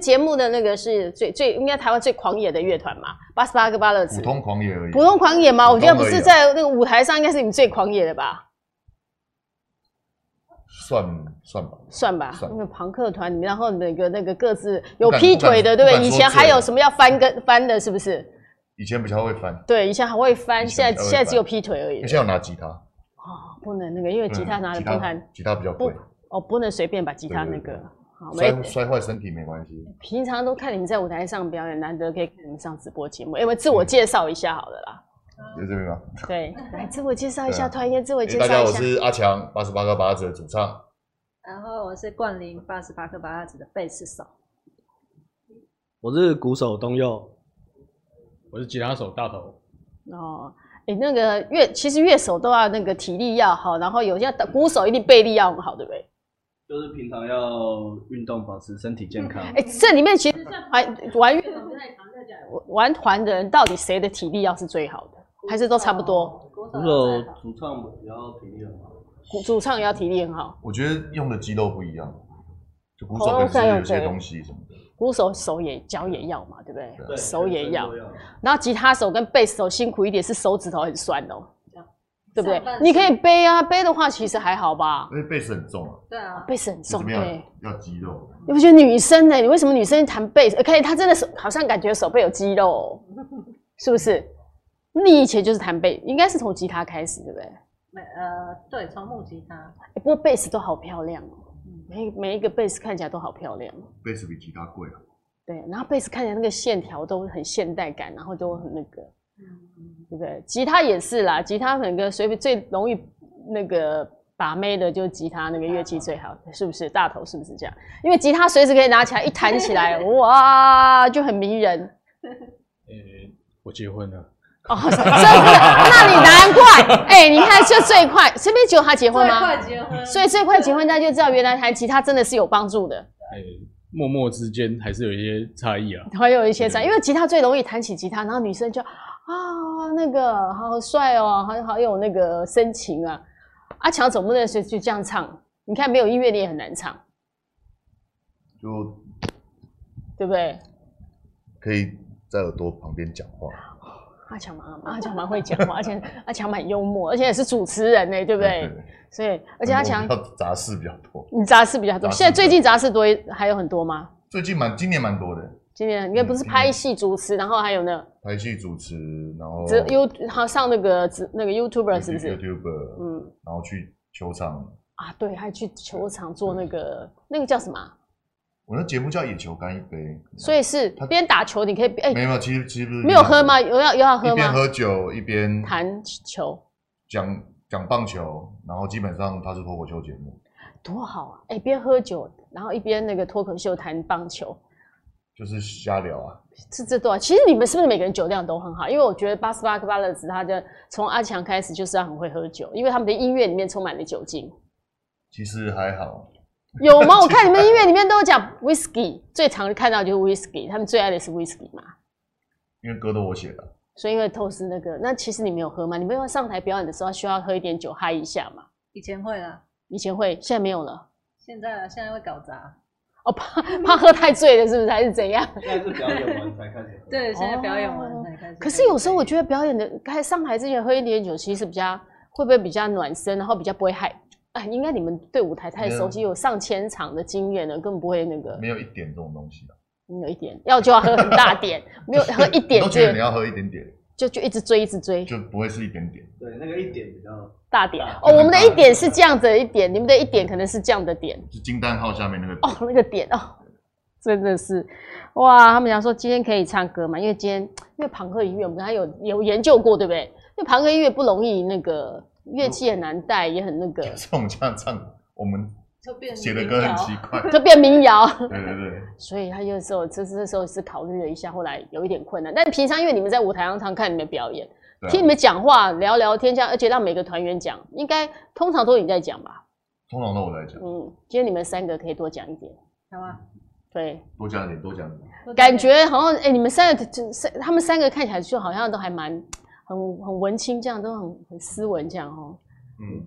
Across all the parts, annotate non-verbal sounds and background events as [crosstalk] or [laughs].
节目的那个是最最应该台湾最狂野的乐团嘛，八十八个芭乐。普通狂野而已。普通狂野吗？我觉得不是在那个舞台上，应该是你们最狂野的吧？算算吧，算吧。那个朋克团里面，然后那个那个各自有劈腿的，对不对？以前还有什么要翻跟翻的，是不是？以前比较会翻。对，以前还会翻，现在现在只有劈腿而已。现在要拿吉他。哦，不能那个，因为吉他拿的不太。吉他比较贵。哦，不能随便把吉他那个。摔摔坏身体没关系。平常都看你们在舞台上表演，难得可以看你们上直播节目。因为自我介绍一下好了啦。在这边吗？对，[laughs] 来自我介绍一下，团员自我介绍一下。大家好，我是阿强，八十八个八子的主唱。然后我是冠霖，八十八个八子的贝斯手。我是鼓手东佑，我是吉他手大头。哦，哎，那个乐其实乐手都要那个体力要好，然后有些鼓手一定背力要很好，对不对？就是平常要运动，保持身体健康。哎、嗯，这里面其实玩玩乐团在讲，玩团的人到底谁的体力要是最好的，还是都差不多？鼓手、主唱也要体力很好，主唱也要体力很好。我觉得用的肌肉不一样，就鼓手本身有些东西什么的。鼓手手也脚也要嘛，对不对？对手也要。然后吉他手跟贝斯手辛苦一点，是手指头很酸哦。对不对？你可以背啊，背的话其实还好吧。因为背是很重啊。对啊，背是很重，对。要肌肉。你不觉得女生呢？你为什么女生弹贝斯？可以，她真的手好像感觉手背有肌肉，是不是？你以前就是弹贝，应该是从吉他开始，对不对？没呃，对，从木吉他。不过贝斯都好漂亮哦，每每一个贝斯看起来都好漂亮。贝斯比吉他贵啊。对，然后贝斯看起来那个线条都很现代感，然后都很那个。对不对？吉他也是啦，吉他那个随便最容易那个把妹的，就是吉他那个乐器最好，是不是？大头是不是这样？因为吉他随时可以拿起来一弹起来，哇，就很迷人。呃、欸，我结婚了。哦，是不是？那你难怪。[laughs] 哎、欸，你看就最快，身边只有他结婚吗？最快结婚。所以最快结婚，大家就知道原来弹吉他真的是有帮助的。哎、欸，默默之间还是有一些差异啊。还有一些差异，因为吉他最容易弹起吉他，然后女生就。啊，那个好帅哦，好好有那个深情啊！阿强总不能就就这样唱，你看没有音乐你也很难唱，就对不对？可以在耳朵旁边讲话。阿强蛮阿强蛮会讲话，而且阿强蛮幽默，而且也是主持人呢，对不对？所以而且阿强杂事比较多，你杂事比较多。现在最近杂事多还有很多吗？最近蛮今年蛮多的。今年应该不是拍戏主持，然后还有呢？拍戏主持，然后只 You 他上那个那个 YouTuber 是不是？YouTuber，嗯，然后去球场啊，对，还去球场做那个那个叫什么？我那节目叫《野球干一杯》，所以是边打球你可以哎，没有，其实其实不是没有喝吗？有要有要喝吗？一边喝酒一边谈球，讲讲棒球，然后基本上它是脱口秀节目，多好啊！哎，边喝酒，然后一边那个脱口秀谈棒球。就是瞎聊啊，是这段。其实你们是不是每个人酒量都很好？因为我觉得八十八克巴勒斯，他的从阿强开始就是要很会喝酒，因为他们的音乐里面充满了酒精。其实还好，有吗？[laughs] 我看你们音乐里面都有讲 whisky，最常看到就是 whisky，他们最爱的是 whisky 嘛。因为歌都我写的，所以因为透视那个，那其实你没有喝吗？你们要上台表演的时候需要喝一点酒嗨一下嘛？以前会啦，以前会，现在没有了。现在现在会搞砸。哦，怕怕喝太醉了，是不是还是怎样？[laughs] 现在是表演完才开始喝。[laughs] 对，现在表演完才开始。可是有时候我觉得表演的开上台之前喝一点酒，其实比较会不会比较暖身，然后比较不会害？哎，应该你们对舞台太熟悉，有上千场的经验了，根本不会那个。没有一点这种东西的。没有一点，要就要喝很大点，没有喝一点。都觉得你要喝一点点。就就一直追，一直追，就不会是一点点。对，那个一点比较大点哦。我们的一点是这样子的一点，你们的一点可能是这样的点。是惊叹号下面那个哦，那个点哦，真的是哇！他们讲说今天可以唱歌嘛，因为今天因为庞克音乐，我们刚才有有研究过，对不对？因为庞克音乐不容易，那个乐器很难带，也很那个。是我们这样唱，我们写的歌很奇 [laughs] 怪，就变民谣。对对对。[laughs] 所以他有时候这这时候是考虑了一下，后来有一点困难。但平常因为你们在舞台上常看你们表演，啊、听你们讲话聊聊天这样，而且让每个团员讲，应该通常都你在讲吧？通常都我在讲。嗯，今天你们三个可以多讲一点，好吗。对，多讲一点，多讲一点。感觉好像哎、欸，你们三个就三，他们三个看起来就好像都还蛮很很文青，这样都很很斯文这样哦。嗯，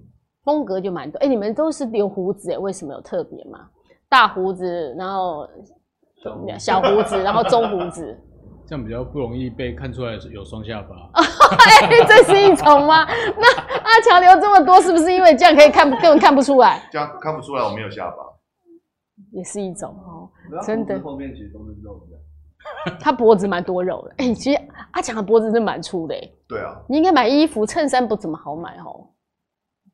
风格就蛮多。哎、欸，你们都是留胡子哎，为什么有特别吗？大胡子，然后小胡子，然后中胡子，[laughs] 这样比较不容易被看出来有双下巴。[laughs] 哎、欸，这是一种吗？那阿强留这么多，是不是因为这样可以看根本看不出来？这样看不出来我没有下巴，也是一种哦，真的。后面其实都是肉的。[laughs] 他脖子蛮多肉的，哎、欸，其实阿强的脖子是蛮粗的，哎。对啊。你应该买衣服、衬衫不怎么好买哦。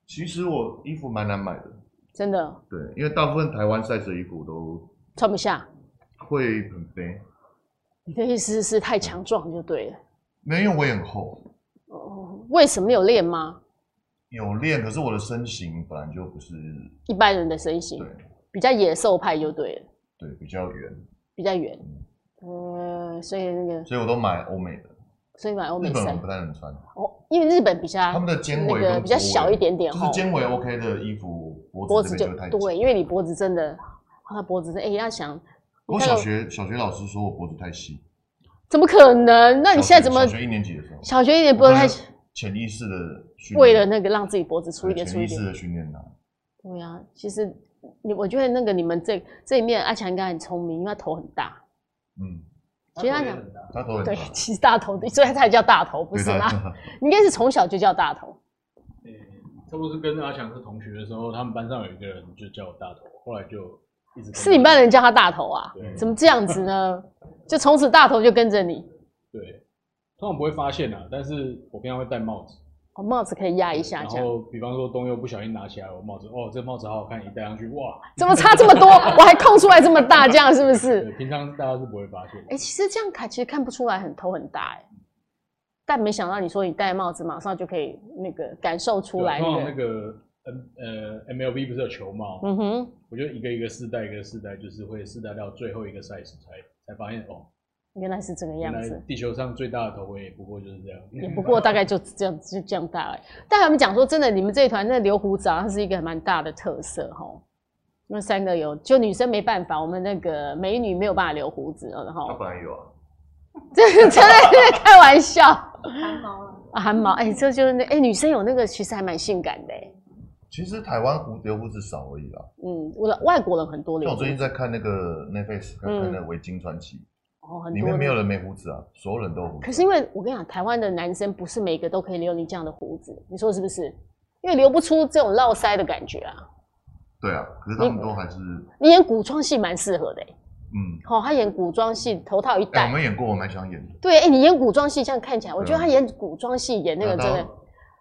其实我衣服蛮难买的。真的。对，因为大部分台湾 size 的衣服都穿不下，会很肥。你的意思是太强壮就对了。没有，我也很厚。哦，为什么有练吗？有练，可是我的身形本来就不是一般人的身形，对，比较野兽派就对了。对，比较圆。比较圆。嗯，所以那个，所以我都买欧美的。所以买欧美衫。日本我不太能穿。哦，因为日本比较他们的肩围那个比较小一点点，就是肩围 OK 的衣服，脖子就太对，因为你脖子真的，他脖子哎、欸，要想。我小学小学老师说我脖子太细。怎么可能？那你现在怎么？小学一年级的时候。小学一年级脖子太细。潜意识的训练。为了那个让自己脖子粗一点，粗一点。潜意识的训练呐。对呀、啊，其实你我觉得那个你们这这一面阿强应该很聪明，因为他头很大。嗯。其实他讲，大头。对，其实大头，所以他才叫大头，不是吗？应该是从小就叫大头。嗯、差不多是跟阿强是同学的时候，他们班上有一个人就叫我大头，后来就一直是你们班人叫他大头啊？怎么这样子呢？[laughs] 就从此大头就跟着你。对，通常不会发现啊，但是我平常会戴帽子。哦，帽子可以压一下，然后比方说东佑不小心拿起来我帽子，哦，这个帽子好好看，一戴上去，哇，[laughs] 怎么差这么多？[laughs] 我还空出来这么大，这样是不是？平常大家是不会发现。哎、欸，其实这样看其实看不出来很头很大哎，但没想到你说你戴帽子马上就可以那个感受出来、那个。那个 N 呃 MLB 不是有球帽？嗯哼，我就一个一个试戴，一个试戴，就是会试戴到最后一个 size 才才发现哦。原来是这个样子。地球上最大的头围也不过就是这样，也不过大概就这样就这样大哎。但他们讲说，真的，你们这一团那留胡子啊，它是一个蛮大的特色哈。那三个有，就女生没办法，我们那个美女没有办法留胡子，然后。他本来有啊。这 [laughs] 真的在开玩笑。汗毛了啊，汗毛哎，这就是那哎、欸，女生有那个其实还蛮性感的哎。其实台湾胡留胡子少而已啦。嗯，我的外国人很多留。我最近在看那个 Netflix，看那个《维京传奇》。哦，很里面没有人没胡子啊，所有人都有胡子。可是因为我跟你讲，台湾的男生不是每个都可以留你这样的胡子，你说是不是？因为留不出这种络腮的感觉啊。对啊，可是他们都还是。你演古装戏蛮适合的、欸、嗯，好、哦，他演古装戏头套一戴、欸。我们演过，我蛮想演的。对，哎、欸，你演古装戏这样看起来，我觉得他演古装戏演那个真的。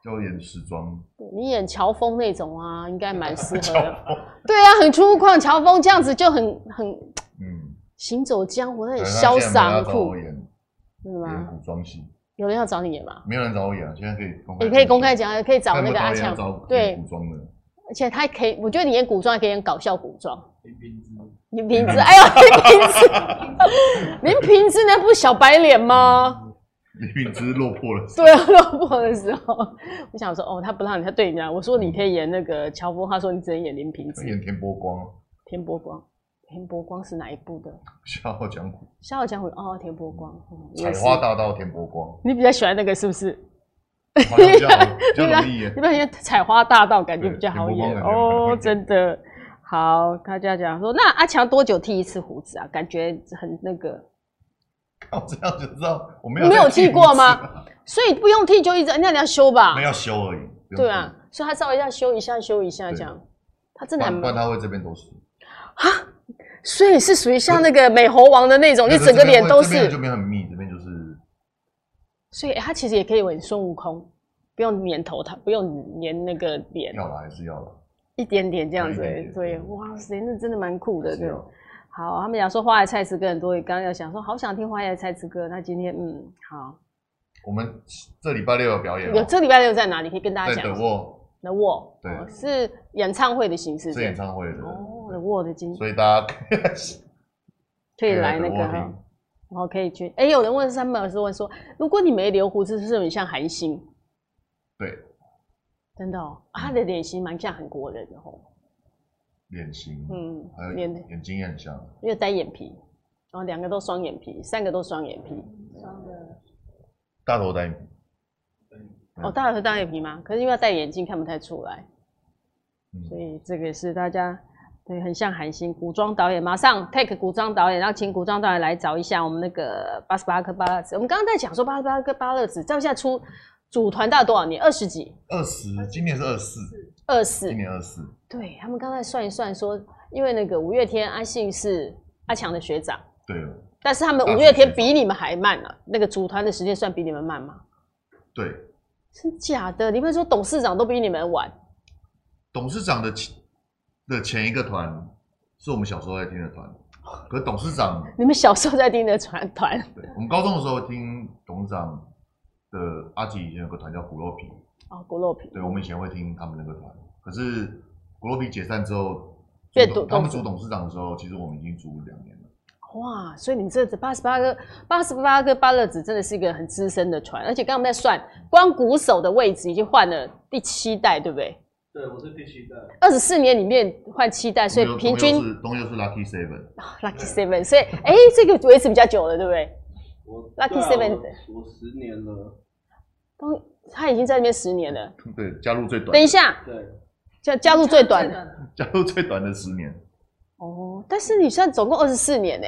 就演时装。你演乔峰那种啊，应该蛮适合的。对啊，很粗犷，乔峰这样子就很很。嗯。行走江湖，那很潇洒酷，是吗？演古装戏，有人要找你演吗？没有人找我演啊，现在可以公开。你可以公开讲，可以找那个阿强，对，古装的。而且他还可以，我觉得你演古装还可以演搞笑古装。林平之，林平之，[laughs] 哎呦，林平之，林平之那不是小白脸吗？[laughs] 林平之落魄了。[laughs] 对啊，落魄的时候，我想说，哦，他不让你，他对你讲，我说你可以演那个乔峰，他说你只能演林平之。演田伯光。田伯光。田伯光是哪一部的？《笑傲江湖》。笑傲江湖哦，田伯光。采花大盗田伯光。你比较喜欢那个是不是？比较比较容易演。[laughs] 你比较喜欢采花大盗，感觉比较好演哦，真的。好，大家讲说，那阿强多久剃一次胡子啊？感觉很那个。我这样就知道我没有没有剃过吗？所以不用剃就一直，那你要修吧？没有修而已。对啊，所以他稍微要修一下，修一下这样。他真的很。不然他会这边都是。啊？所以是属于像那个美猴王的那种，就整个脸都是。这边很密，这边就是。所以他其实也可以演孙悟空，不用粘头，他不用粘那个脸。要了还是要了。一点点这样子，对，哇塞，那真的蛮酷的，对。好，他们讲说花椰菜词歌很多，刚刚要想说好想听花椰菜词歌，那今天嗯好。我们这礼拜六有表演。有这礼拜六在哪里？可以跟大家讲。在德沃。The Wall，对，是演唱会的形式，是演唱会的。哦，The Wall 的经，所以大家可以 [laughs] 来那个，然后可以去。哎，有人问三宝是问说，如果你没留胡子，是不是很像韩星？对，真的哦，他的脸型蛮像韩国人的哦。脸型，嗯，还有眼眼睛也很像，因为单眼皮，然后两个都双眼皮，三个都双眼皮，双的，大头单眼皮。哦，大头单眼皮吗？可是因为要戴眼镜看不太出来，嗯、所以这个是大家对，很像韩星古装导演，马上 take 古装导演，然后请古装导演来找一下我们那个八十八颗芭乐子。我们刚刚在讲说八十八颗芭乐籽，这样现在出组团大概多少年？二十几？二十，今年是二四。二四，今年二四。对，他们刚才算一算说，因为那个五月天阿信是阿强的学长。对。但是他们五月天比你们还慢呢、啊，那个组团的时间算比你们慢吗？对，真假的？你们说董事长都比你们晚？董事长的前的前一个团是我们小时候在听的团，可是董事长，[laughs] 你们小时候在听的团团？对，我们高中的时候听董事长的阿吉以前有个团叫骨肉皮哦，骨肉皮，对，我们以前会听他们那个团，可是骨肉皮解散之后，对，他们组董事长的时候，其实我们已经组两年了。哇，所以你这八十八个八十八个芭乐子真的是一个很资深的船，而且刚刚我们在算，光鼓手的位置已经换了第七代，对不对？对，我是第七代。二十四年里面换七代，所以平均东佑是 Lucky Seven，Lucky Seven，所以哎，这个维持比较久了，对不对？我 Lucky Seven，我十年了。东他已经在那边十年了。对，加入最短。等一下，对，加加入最短的，[laughs] 加入最短的十年。哦，但是你现在总共二十四年呢？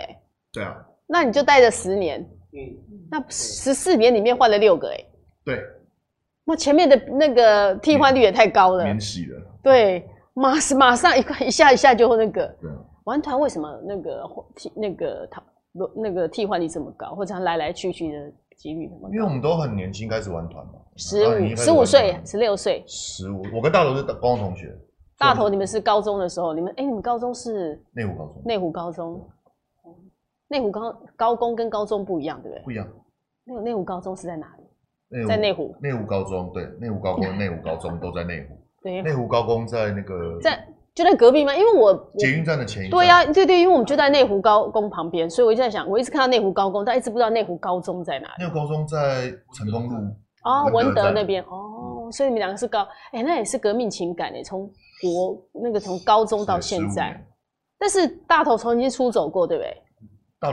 对啊，那你就待了十年，嗯，那十四年里面换了六个哎，对，那前面的那个替换率也太高了，免洗了，对，马马上一块一下一下就那个，对，玩团为什么那个替那个他那个替换率这么高，或者他来来去去的几率那么高？因为我们都很年轻开始玩团嘛，十五十五岁十六岁，十五，我跟大头是高中同学。大头，你们是高中的时候，你们哎、欸，你们高中是内湖高中。内湖高中，内湖高高工跟高中不一样，对不对？不一样。那个内湖高中是在哪里？在内湖。内湖高中对，内湖高工、内湖高中都在内湖。[laughs] 对。内湖高工在那个在就在隔壁吗？因为我捷运站的前。对呀、啊，对对，因为我们就在内湖高工旁边，所以我一直在想，我一直看到内湖高工，但一直不知道内湖高中在哪里。内湖高中在成功路哦，文德那边哦，所以你们两个是高，哎、欸，那也是革命情感哎，从。国那个从高中到现在，但是大头曾经出走过，对不对？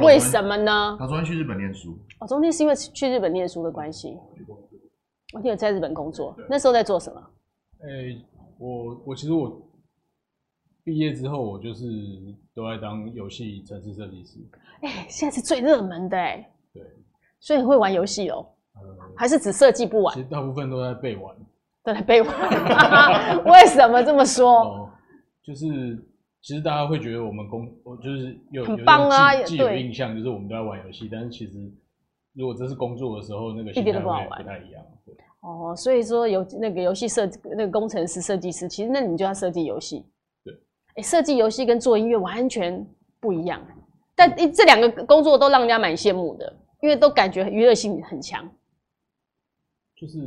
为什么呢？他昨天去日本念书。哦，中间是因为去日本念书的关系。我记得在日本工作，那时候在做什么？哎、欸，我我其实我毕业之后，我就是都在当游戏城市设计师。哎、欸，现在是最热门的哎。对。所以你会玩游戏哦？还是只设计不玩？其实大部分都在背玩。都在背玩，[laughs] 为什么这么说？哦，就是其实大家会觉得我们工，就是有很棒啊，既有印象就是我们都在玩游戏，但是其实如果这是工作的时候，那个一点都不好玩，不太一样。哦，所以说有那个游戏设计，那个工程师、设计师，其实那你就要设计游戏。对，哎，设计游戏跟做音乐完全不一样，但这两个工作都让人家蛮羡慕的，因为都感觉娱乐性很强。就是。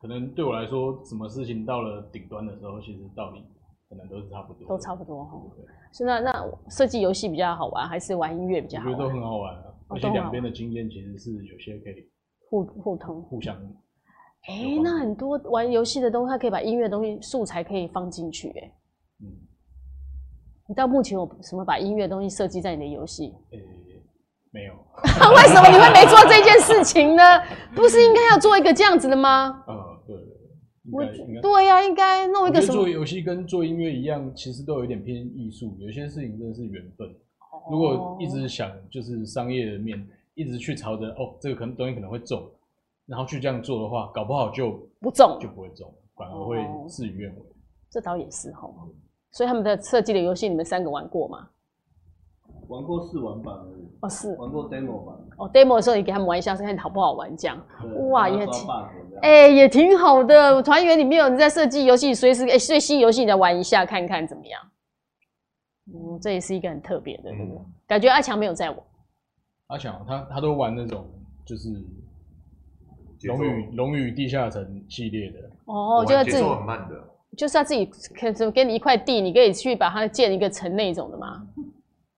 可能对我来说，什么事情到了顶端的时候，其实道理可能都是差不多，都差不多哈。是那那设计游戏比较好玩，还是玩音乐比较好玩？我觉得都很好玩啊，而且两边的经验其实是有些可以互互通、互相。哎、欸，那很多玩游戏的东西，它可以把音乐东西素材可以放进去，哎，嗯。你到目前有什么把音乐东西设计在你的游戏？欸没有，[laughs] 为什么你会没做这件事情呢？不是应该要做一个这样子的吗？呃，对，我对呀、啊，应该弄一个什么？做游戏跟做音乐一样，其实都有一点偏艺术。有些事情真的是缘分。如果一直想就是商业的面，一直去朝着哦，这个可能东西可能会中，然后去这样做的话，搞不好就不中，就不会中，反而会事与愿违。这倒也是哈。所以他们的设计的游戏，你们三个玩过吗？玩过试玩版而已。哦，是玩过 demo 版。哦，demo 的时候你给他们玩一下，看好不好玩这样。哇，也挺，哎、欸，也挺好的。团员里面有人在设计游戏，随时哎，最新游戏你再玩一下，看看怎么样。嗯，这也是一个很特别的，嗯、感觉阿强没有在玩。阿强他他都玩那种就是龙与龙与地下城系列的。哦，就是自己很慢的，就是他自己可给你一块地，你可以去把它建一个城那种的吗？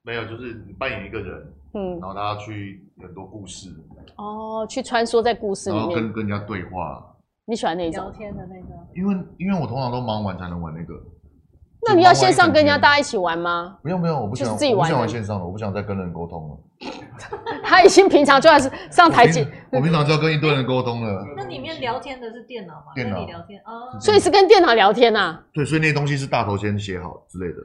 没有，就是你扮演一个人，嗯，然后他要去很多故事，哦，去穿梭在故事里面，然后跟跟人家对话。你喜欢那种聊天的那个？因为因为我通常都忙完才能玩那个。那你要线上跟人家大家一起玩吗？不用不用，我不想自己玩，我不想玩线上的，我不想再跟人沟通了。[laughs] 他已经平常就要是上台机，我平常就要跟一堆人沟通了。[laughs] 那里面聊天的是电脑吗？电脑聊天啊，所以是跟电脑聊天呐。对，所以那些东西是大头先写好之类的。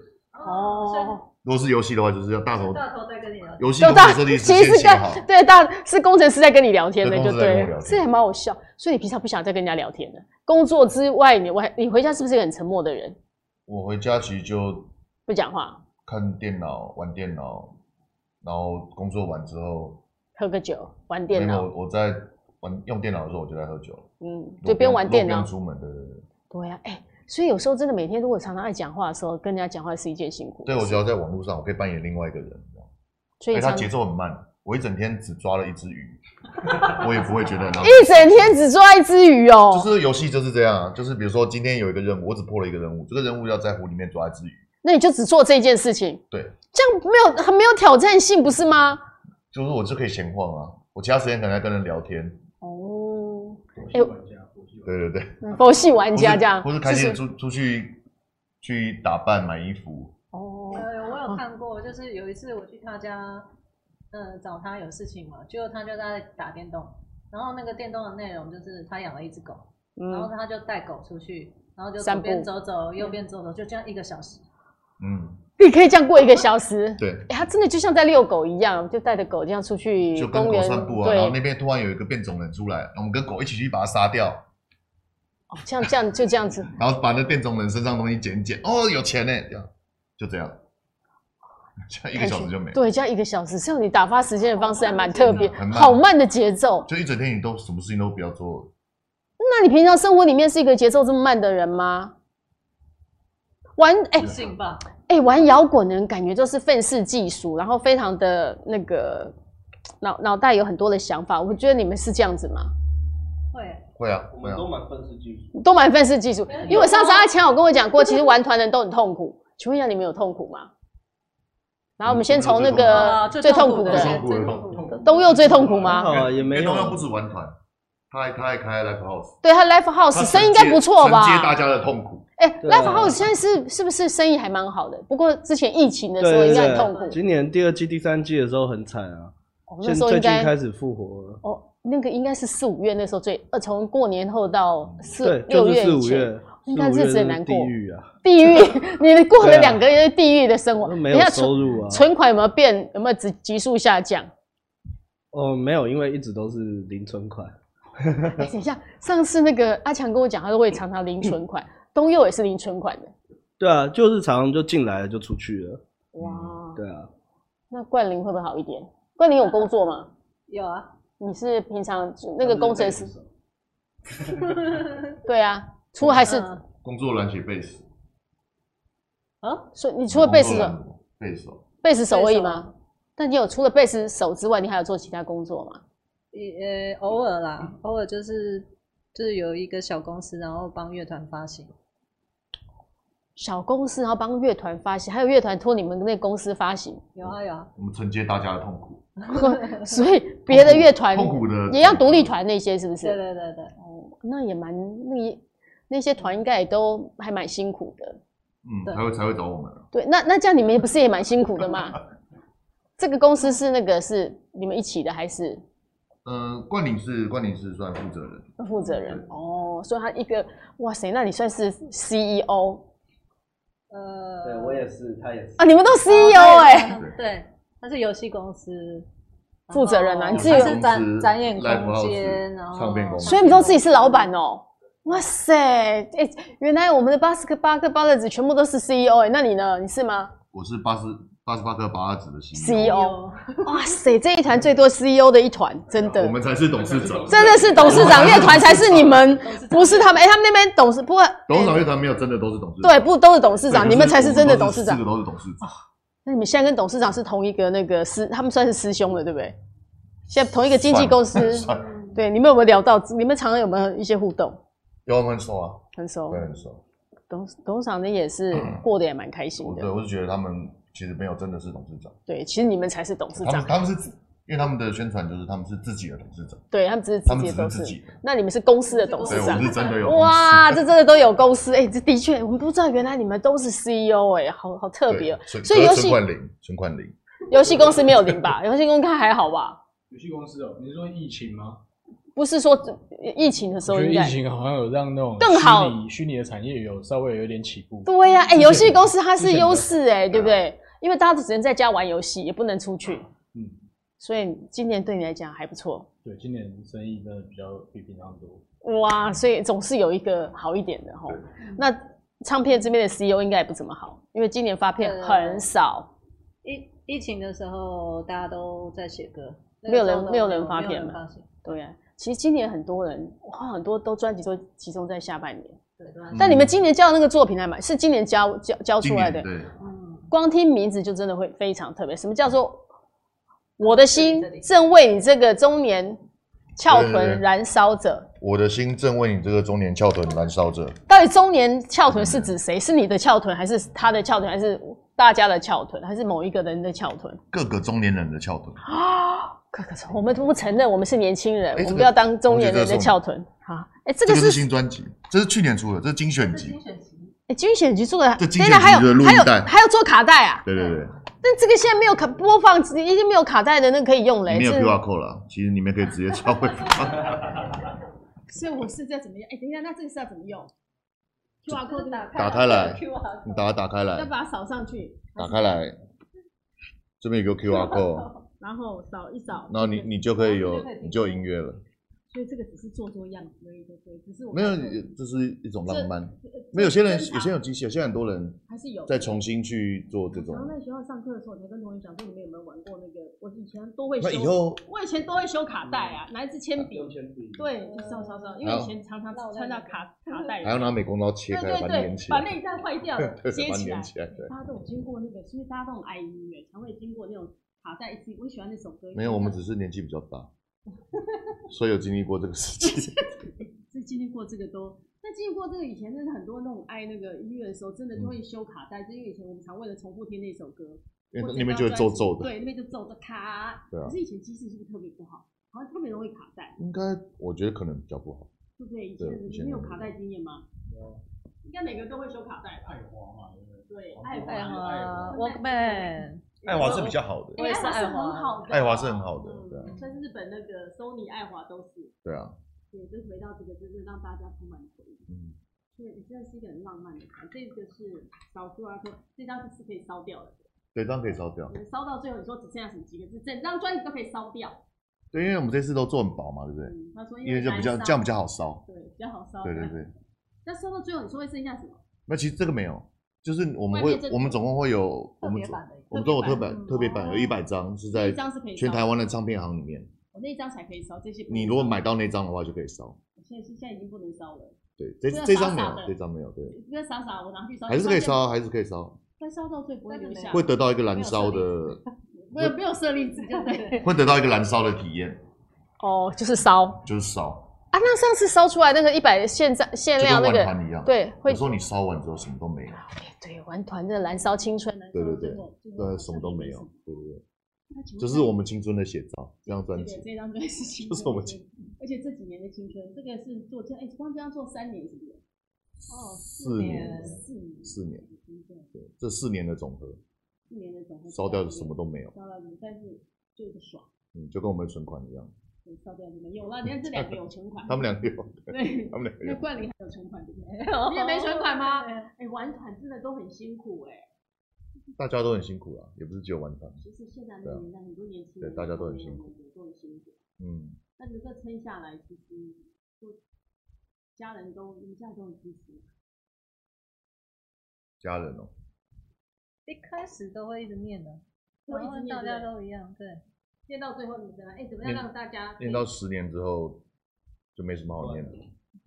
哦，如果是游戏的话，就是要大头大头在跟你聊天，游戏就大设计师其实跟对大是工程师在跟你聊天的，就对这还蛮好笑。所以你平常不想再跟人家聊天的，工作之外，你回你回家是不是一个很沉默的人？我回家其实就不讲话，看电脑、玩电脑，然后工作完之后，喝个酒，玩电脑，我我在玩用电脑的时候，我就在喝酒。嗯，就不用玩电脑。出门的。对呀、啊，哎、所以有时候真的每天如果常常爱讲话的时候，跟人家讲话是一件辛苦对，我只要在网络上，我可以扮演另外一个人，所以他节奏很慢，我一整天只抓了一只鱼，我也不会觉得很浪费。一整天只抓一只鱼哦、就是游戏就是这样啊，就是比如说今天有一个任务，我只破了一个任务，这个任务要在湖里面抓一只鱼，那你就只做这件事情，对，这样没有很没有挑战性，不是吗？就是我就可以闲晃啊，我其他时间可能在跟人聊天，哦，哎，对对对，佛系玩家这样，或是开就是。心出出去去打扮买衣服，哦，呃，我有看过，就是有一次我去他家，嗯，找他有事情嘛，结果他就在打电动，然后那个电动的内容就是他养了一只狗，然后嗯，他就带狗出去，然后就左边走走，右边走走，就这样一个小时。嗯，你可以这样过一个小时，对，哎、他真的就像在遛狗一样，就带着狗这样出去就跟狗公园，散步啊，然后那，边突然有一个变种人出来，我们跟狗一起去把它杀掉，哦，这样这样就这样子，然后把那变种人身上的东西捡一捡，哦，有钱呢，这样就这样，这样一个小时就没了，对，这样一个小时，这样你打发时间的方式还蛮特别，很慢好慢的节奏。就一整天你都什么事情都不要做，那你平常生活里面是一个节奏这么慢的人吗？玩哎不信吧？哎、玩摇滚的人感觉就是愤世嫉俗，然后非常的那个脑脑袋有很多的想法。我觉得你们是这样子吗？会，会啊我们都，蛮愤世嫉俗。都蛮愤世嫉俗。因为我上次阿强有跟我讲过，其实玩团的人都很痛苦。请问一下，你们有痛苦吗？然后我们先从那个啊最痛苦的最先痛苦的最痛苦的东佑最痛苦吗？啊，也没有因为东。佑不止玩团，他还他还开 live house，对他 Live House 生意应该不错吧？承接大家的痛苦。哎、对啊 l i v e House 现在是是不是生意还蛮好的？不过之前疫情的时候对应该很痛苦。今年第二季、第三季的时候很惨啊，现最时候应该近开始复活了。哦，那个应该是四五月那时候最呃，从过年后到四对，六就是四五月以前，月，应该四五月是日子很难过地狱啊，地狱，[laughs] 你过了两个月地狱的生活，没有收入啊。存款有没有变？有没有急急速下降？哦，没有，因为一直都是零存款。哎、等一下，上次那个阿强跟我讲，他都会常常零存款，东佑也是零存款的。对啊，就是常常就进来了就出去了。哇，对啊，那冠霖会不会好一点？冠霖有工作吗？有啊，你是平常那个工程师？[laughs] 对啊，除了还是，嗯工作栏写贝斯，啊，所以你除了贝斯手，贝斯手，贝斯手而已吗？但你有除了贝斯手之外，你还有做其他工作吗？也呃偶尔啦，偶尔就是就是有一个小公司，然后帮乐团发行。小公司，然后帮乐团发行，还有乐团托你们那公司发行，有啊有啊，我们承接大家的痛苦，[laughs] 所以别的乐团痛苦的也要独立团那些，是不是？对对对对，哦，那也蛮那也那些团应该也都还蛮辛苦的。嗯，才会才会找我们啊。对，那那这样你们也不是也蛮辛苦的吗？这个公司是那个是你们一起的还是呃，冠霖是冠霖是算负责人，负责人？哦，所以他一个哇塞，那你算是 CEO 呃，对我也是，他也是啊？你们都 CEO 哦哎、对，他是游戏公司负责人啊你自己有展展演空间，然后唱片公司所以你们都自己是老板哦、哇塞，哎、原来我们的巴斯克巴克巴勒子全部都是 CEO 哎、那你呢？你是吗我是八十八十八颗八阿子的 CEO 哇塞，这一团最多 CEO 的一团，真的我，们才是董事长。真的是董事长乐团才是你们，不是他们。哎、他们那边董事不过，董事长乐团没有真的都是董事长，对，不都是董事对，长，你们才是真的董事长四个。都是董事长。那你们现在跟董事长是同一个那个师，他们算是师兄了，对不对？现在同一个经纪公司，算对，你们有没有聊到？你们常常有没有一些互动？有我们很熟啊，很熟对，，很熟。董董事长呢也是过得也蛮开心的对，。我是觉得他们其实没有真的是董事长，对，其实你们才是董事他们长，他们是因为他们的宣传就是他们是自己的董事长，对他们只是自己的董事是自己的。那你们是公司的董，事长我是。真的有哇，这真的都有公司哎、这的确，我们不知道原来你们都是 CEO 哎、好好特别哦、对所以游戏存款零，存款零，游戏公司没有零吧？[laughs] 游戏公司还好吧？游戏公司哦，你是说疫情吗？不是说疫情的时候应该，疫情好像有让那种更好虚拟的产业有稍微有点起步。对呀、啊，哎、欸，游戏公司它是优势哎，对不对？啊、因为大家都只能在家玩游戏，也不能出去。嗯，所以今年对你来讲还不错。对，今年生意真的比较比平常多。哇，所以总是有一个好一点的哈。那唱片这边的 CEO 应该也不怎么好，因为今年发片很少。疫疫情的时候大家都在写歌，没有人没有人发片嘛？对呀、啊，其实今年很多人哇，很多都专辑都集中在下半年。对，但你们今年交的那个作品还蛮，是今年交交交出来的。对，嗯，光听名字就真的会非常特别。什么叫做我的心正为你这个中年？翘臀燃烧着，我的心正为你这个中年翘臀燃烧着。到底中年翘臀是指谁？是你的翘臀，还是他的翘臀，还是大家的翘臀，还是某一个人的翘臀？各个中年人的翘臀啊！各个中，我们都不承认，我们是年轻人，欸、我们不要当中年人的翘臀。好，哎，这个是新专辑，这是去年出的，这是精选集。哎，精选集做的，这精选集还有还有还有做卡带啊？对对对。但这个现在没有卡播放，已经没有卡带的那个可以用了。没有 QR code 了，其实里面可以直接敲回放。[laughs] 所以我是在怎么样？哎，等一下，那这个是要怎么用？QR code 打开，打开来，[laughs] 你把它打开来，要把它扫上去。打开来，这边有个 QR code，[laughs] 然后扫一扫，然后你你就可以有，你就有音乐了。所以这个只是做做样子而已，对对，只是我没有，这是一种浪漫。没有些人，有些人有机器，有些很多人还是有再重新去做这种。然后在学校上课的时候，我跟同学讲说，你们有没有玩过那个？我以前都会修。那以后我以前都会修卡带啊，拿一支铅笔。对，烧烧烧，因为以前常常穿到卡卡带。还要拿美工刀切开，把它连起来。把那一带坏掉 [laughs] 了，接起来。对。大家都有经过那个，其实大家都很爱音乐，常会经过那种卡带。一我喜欢那首歌。没有，我们只是年纪比较大。所以有经历过这个事情，[laughs] 是经历过这个都，那经历过这个以前真的很多那种爱那个音乐的时候，真的就会修卡带，就因为以前我们常为了重复听那首歌，因为那边就会皱皱的，对，那边就皱的卡。对啊。可是以前机制是不是特别不好？好像特别容易卡带。应该，我觉得可能比较不好。对不对？以前你没有卡带经验吗？有。应该每个都会修卡带。爱华嘛，对不对？对，爱华，Walkman。爱华是比较好的，爱华是很好的，爱华是很好的，对啊。像日本那个 Sony、爱华都是。对啊。对，就回到这个，就是让大家充满回忆。嗯。对，你真的是一个很浪漫的卡，这个是少数来说，这张是可以烧掉的。对，这张可以烧掉。烧到最后，你说只剩下什么几个字？整张专辑都可以烧掉。对，因为我们这次都做很薄嘛，对不对？他说，因为就比较这样比较好烧。对，比较好烧。对对对。那烧到最后，你说会剩下什么？那其实这个没有。就是我们会，我们总共会有我们我们都有特版特别版，有一百张是在全台湾的唱片行里面。我那一张才可以烧这些。你如果买到那张的话，就可以烧。现在是现在已经不能烧了。对，这这张没有，这张没有。对。不要傻傻，我拿去烧。还是可以烧，还是可以烧。但烧到最不会留下。会得到一个燃烧的。[laughs] 没有没有舍利子，对不对？会得到一个燃烧的体验。哦，就是烧。就是烧。啊，那上次烧出来那个一百现在限量那个，对，会说你烧完之后什么都没有。对，玩团的燃烧青春，对对对，对，什么都没有，对不对？这是我们青春的写照，这张专辑，这张专辑就是我们青，而且这几年的青春，这个是做这，哎，光这样做三年是不是？哦，四年，四年，四年，对，这四年的总和，四年的总和，烧掉的什么都没有，烧了，但是就是爽，嗯，就跟我们存款一样。[laughs] 烧掉你们有了，你看这两个有存款，[laughs] [laughs] 他们两个有，对，他们两个。那冠霖还有存款对不对？你也没存款吗？[laughs] 哎，玩团真的都很辛苦哎。大家都很辛苦啊，也不是只有玩团。其实现在那个年代，很多年轻人对大家都很辛苦，都很辛苦。嗯。那能够撑下来，其实就家人都，你们家都很支持。家人哦。一开始都会一直念的，然后大家都一样，对。念到最后你怎么？哎，怎么样让大家念到十年之后就没什么好念的，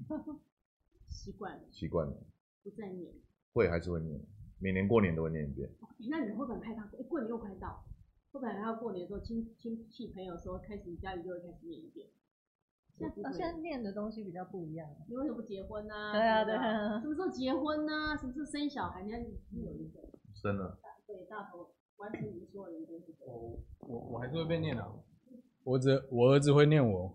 [laughs] 习惯了，习惯了，不再念，会还是会念，每年过年都会念一遍。那你会不会害怕？哎，过年又快到，会不会还要过年的时候亲亲戚朋友说开始家里就会开始念一遍？现在现在念的东西比较不一样，你为什么不结婚呢？对啊对啊，什么时候结婚呢？什么时候生小孩？你看你有一个生了，对大头。完成你所有人生。我我我还是会被念啊，我儿我儿子会念我。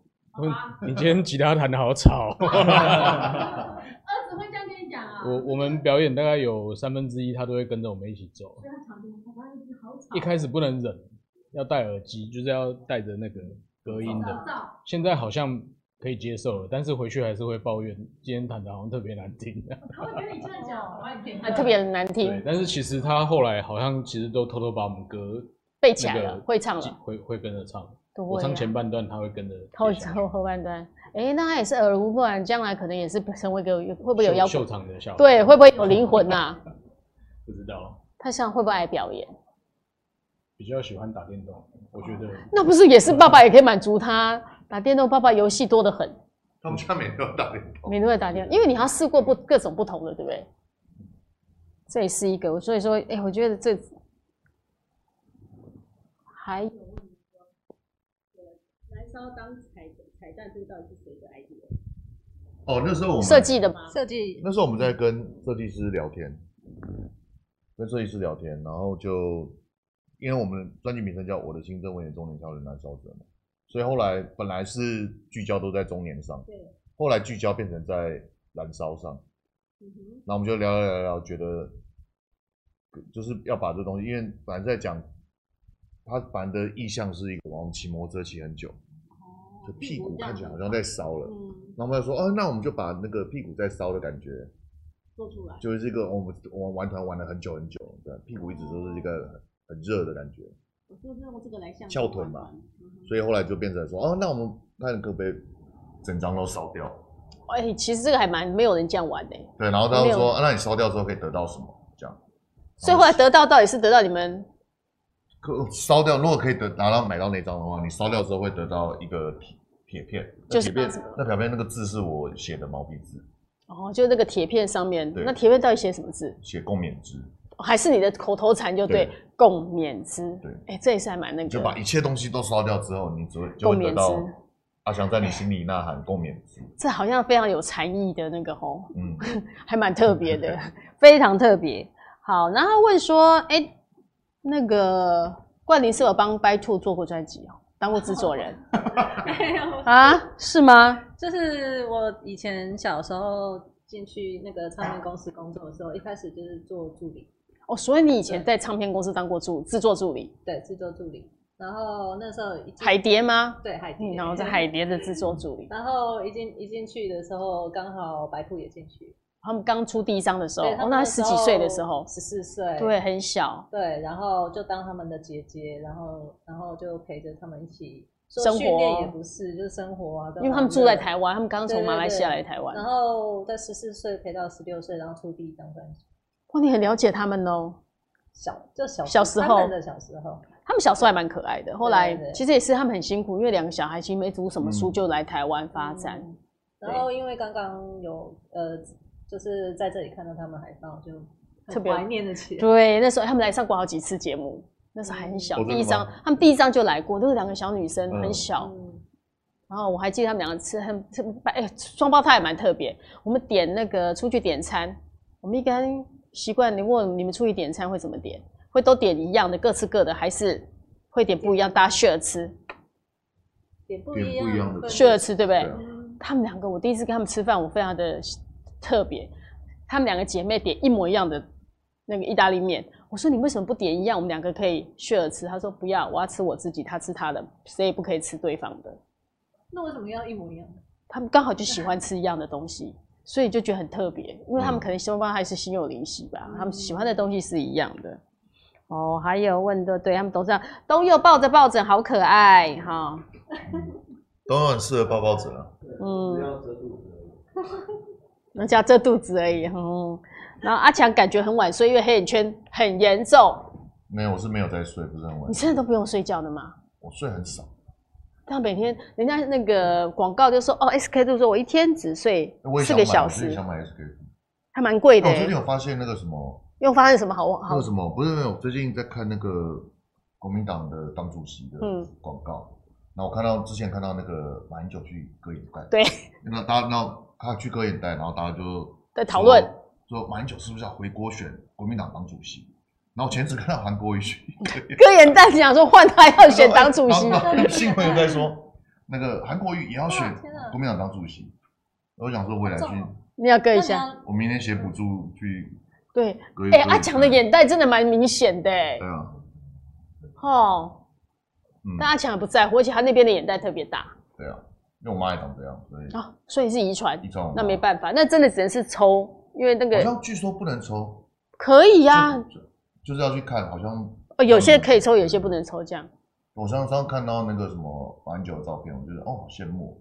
你今天吉他弹得好吵。[laughs] [laughs] 儿子会这样跟你讲啊？我我们表演大概有三分之一，他都会跟着我们一起走。一开始不能忍，要戴耳机，就是要戴着那个隔音的。现在好像可以接受了，但是回去还是会抱怨今天谈的好像特别难听。他会跟你这样讲，特别难听。对，但是其实他后来好像其实都偷偷把我们歌背起来了，会唱了，会会跟着唱。啊、我唱前半段，他会跟着。后后后半段，哎、欸，那他也是耳濡目染，将来可能也是成为一个会不会有秀场的小对，会不会有灵魂呐、啊？不知道。他像会不会爱表演？比较喜欢打电动，我觉得。那不是也是爸爸也可以满足他打电动？爸爸游戏多得很。[laughs] 他们家每天都打电动，每天都在打电动，因为你要试过不各种不同的，对不对？这也是一个，所以说，哎、欸，我觉得这还有燃烧当彩彩蛋，这个到底是谁的 idea？哦，那时候我们设计的吗？设计。那时候我们在跟设计师聊天，跟设计师聊天，然后就因为我们专辑名称叫《我的心正为你中年少女燃烧者》嘛。所以后来本来是聚焦都在中年上，对，后来聚焦变成在燃烧上，嗯哼，那我们就聊聊聊聊，觉得就是要把这东西，因为本来在讲他本来的意向是一个我们骑摩托车骑很久，哦，就屁股看起来好像在烧了，嗯，然后我们就说，哦，那我们就把那个屁股在烧的感觉做出来，就是这个我们我们玩团玩了很久很久，对，屁股一直都是一个很热的感觉。就是用这个来像翘臀嘛，所以后来就变成说，哦，那我们看可不可以整张都烧掉？哎、欸，其实这个还蛮没有人这样玩的。对，然后他就说，啊、那你烧掉之后可以得到什么？这样。所以后来得到到底是得到你们？可烧掉，如果可以得拿到买到那张的话，你烧掉之后会得到一个铁铁片，就是铁片。那表面那个字是我写的毛笔字。哦，就那个铁片上面，那铁片到底写什么字？写共勉之。还是你的口头禅就对，共勉之。对，哎、欸，这也是还蛮那个。就把一切东西都烧掉之后，你只会就会得到阿翔在你心里呐喊共勉之。这好像非常有禅意的那个吼，嗯，[laughs] 还蛮特别的，非常特别。好，然后问说，哎、欸，那个冠霖是有帮 By Two 做过专辑哦，当过制作人。[laughs] 没有啊？是吗？就是我以前小时候进去那个唱片公司工作的时候，一开始就是做助理。哦，所以你以前在唱片公司当过助制作助理？对，制作助理。然后那时候海蝶吗？对，海蝶。[laughs] 然后在海蝶的制作助理。然后一进一进去的时候，刚好白兔也进去。他们刚出第一张的时候，哦，那十几岁的时候，十四岁，对，很小。对，然后就当他们的姐姐，然后然后就陪着他们一起生活。也不是，就是生活啊。因为他们住在台湾，他们刚从马来西亚来台湾。然后在十四岁陪到十六岁，然后出第一张专辑。哇，你很了解他们哦。小就小小时候的小时候，他们小时候还蛮可爱的。后来其实也是他们很辛苦，因为两个小孩其实没读什么书就来台湾发展。然后因为刚刚有呃，就是在这里看到他们海报，就特别怀念的起来。对，那时候他们来上过好几次节目，那时候还很小。第一张他们第一张就来过，都是两个小女生，很小。然后我还记得他们两个吃很哎，双胞胎也蛮特别。我们点那个出去点餐，我们一般。习惯你问你们出去点餐会怎么点？会都点一样的，各吃各的，还是会点不一样，大家 share 吃？点不一样的 share 吃，对不对？嗯、他们两个，我第一次跟他们吃饭，我非常的特别。他们两个姐妹点一模一样的那个意大利面，我说你为什么不点一样？我们两个可以 share 吃。他说不要，我要吃我自己，他吃他的，谁也不可以吃对方的。那为什么要一模一样？他们刚好就喜欢吃一样的东西。所以就觉得很特别，因为他们可能双方还是心有灵犀吧，嗯、他们喜欢的东西是一样的。哦，还有问的，对他们都这样，东佑抱着抱枕，好可爱哈。[laughs] 都很适合抱抱枕啊。嗯。要遮肚子。人家遮肚子而已。嗯。然后阿强感觉很晚睡，因为黑眼圈很严重。没有，我是没有在睡，不是很晚。你现在都不用睡觉的吗？我睡很少。他每天，人家那个广告就说，哦，SK two 说我一天只睡四个小时，想买 SK two，还蛮贵的。我最近有发现那个什么，又发现什么好？好。那个什么不是没有，最近在看那个国民党的党主席的广告，然后我看到之前看到那个马英九去割眼袋，对，[laughs] 那大家那他去割眼袋，然后大家就在讨论。说马英九是不是要回国选国民党党主席？然后前次看到韩国瑜割眼袋，[laughs] 想说换他要选党主席。[laughs] 新闻有在说，那个韩国瑜也要选国民党当主席。我想说未来去，你要割一下。我明天写补助去。对，哎，阿强的眼袋真的蛮明显的。对啊。哦。但阿强也不在乎，而且他那边的眼袋特别大。对啊。因为我妈也长这样，所以啊，所以是遗传，遗传那没办法，那真的只能是抽，因为那个好像据说不能抽，可以呀、啊，就是要去看，好像哦，有些可以抽，有些不能抽，这样。我上次看到那个什么马英九的照片，我觉得哦，好羡慕，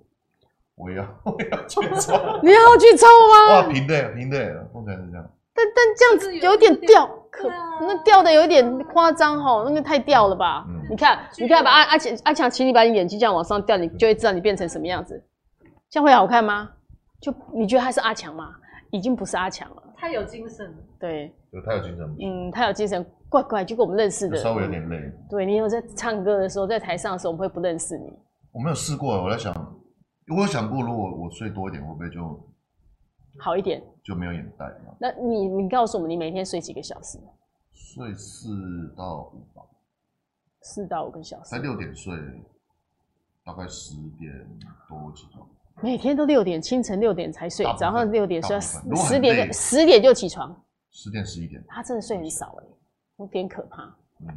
我也要，我也要去抽，[laughs] 你要去抽吗？哇，平的平的，目前是这样，但但这样子有点掉，可啊那掉的有点夸张哈，那个太掉了吧？嗯你看，你看，把阿阿强阿强，请你把你眼睛这样往上掉，你就会知道你变成什么样子，这样会好看吗？就你觉得他是阿强吗？已经不是阿强了，太有精神了。对，有太有精神，嗯，他有精神，怪怪，就跟我们认识的，稍微有点累。对你有在唱歌的时候，在台上的时候，我们会不认识你。我没有试过，我在想，我有想过，如果我睡多一点，会不会就好一点？就没有眼袋？那你你告诉我们，你每天睡几个小时？睡四到五吧，四到五个小时才。六点睡，大概十点多起床。每天都六点，清晨六点才睡早上六点睡，大部分如果很十点十点就起床。十点十一点，他真的睡很少哎、有点可怕。嗯，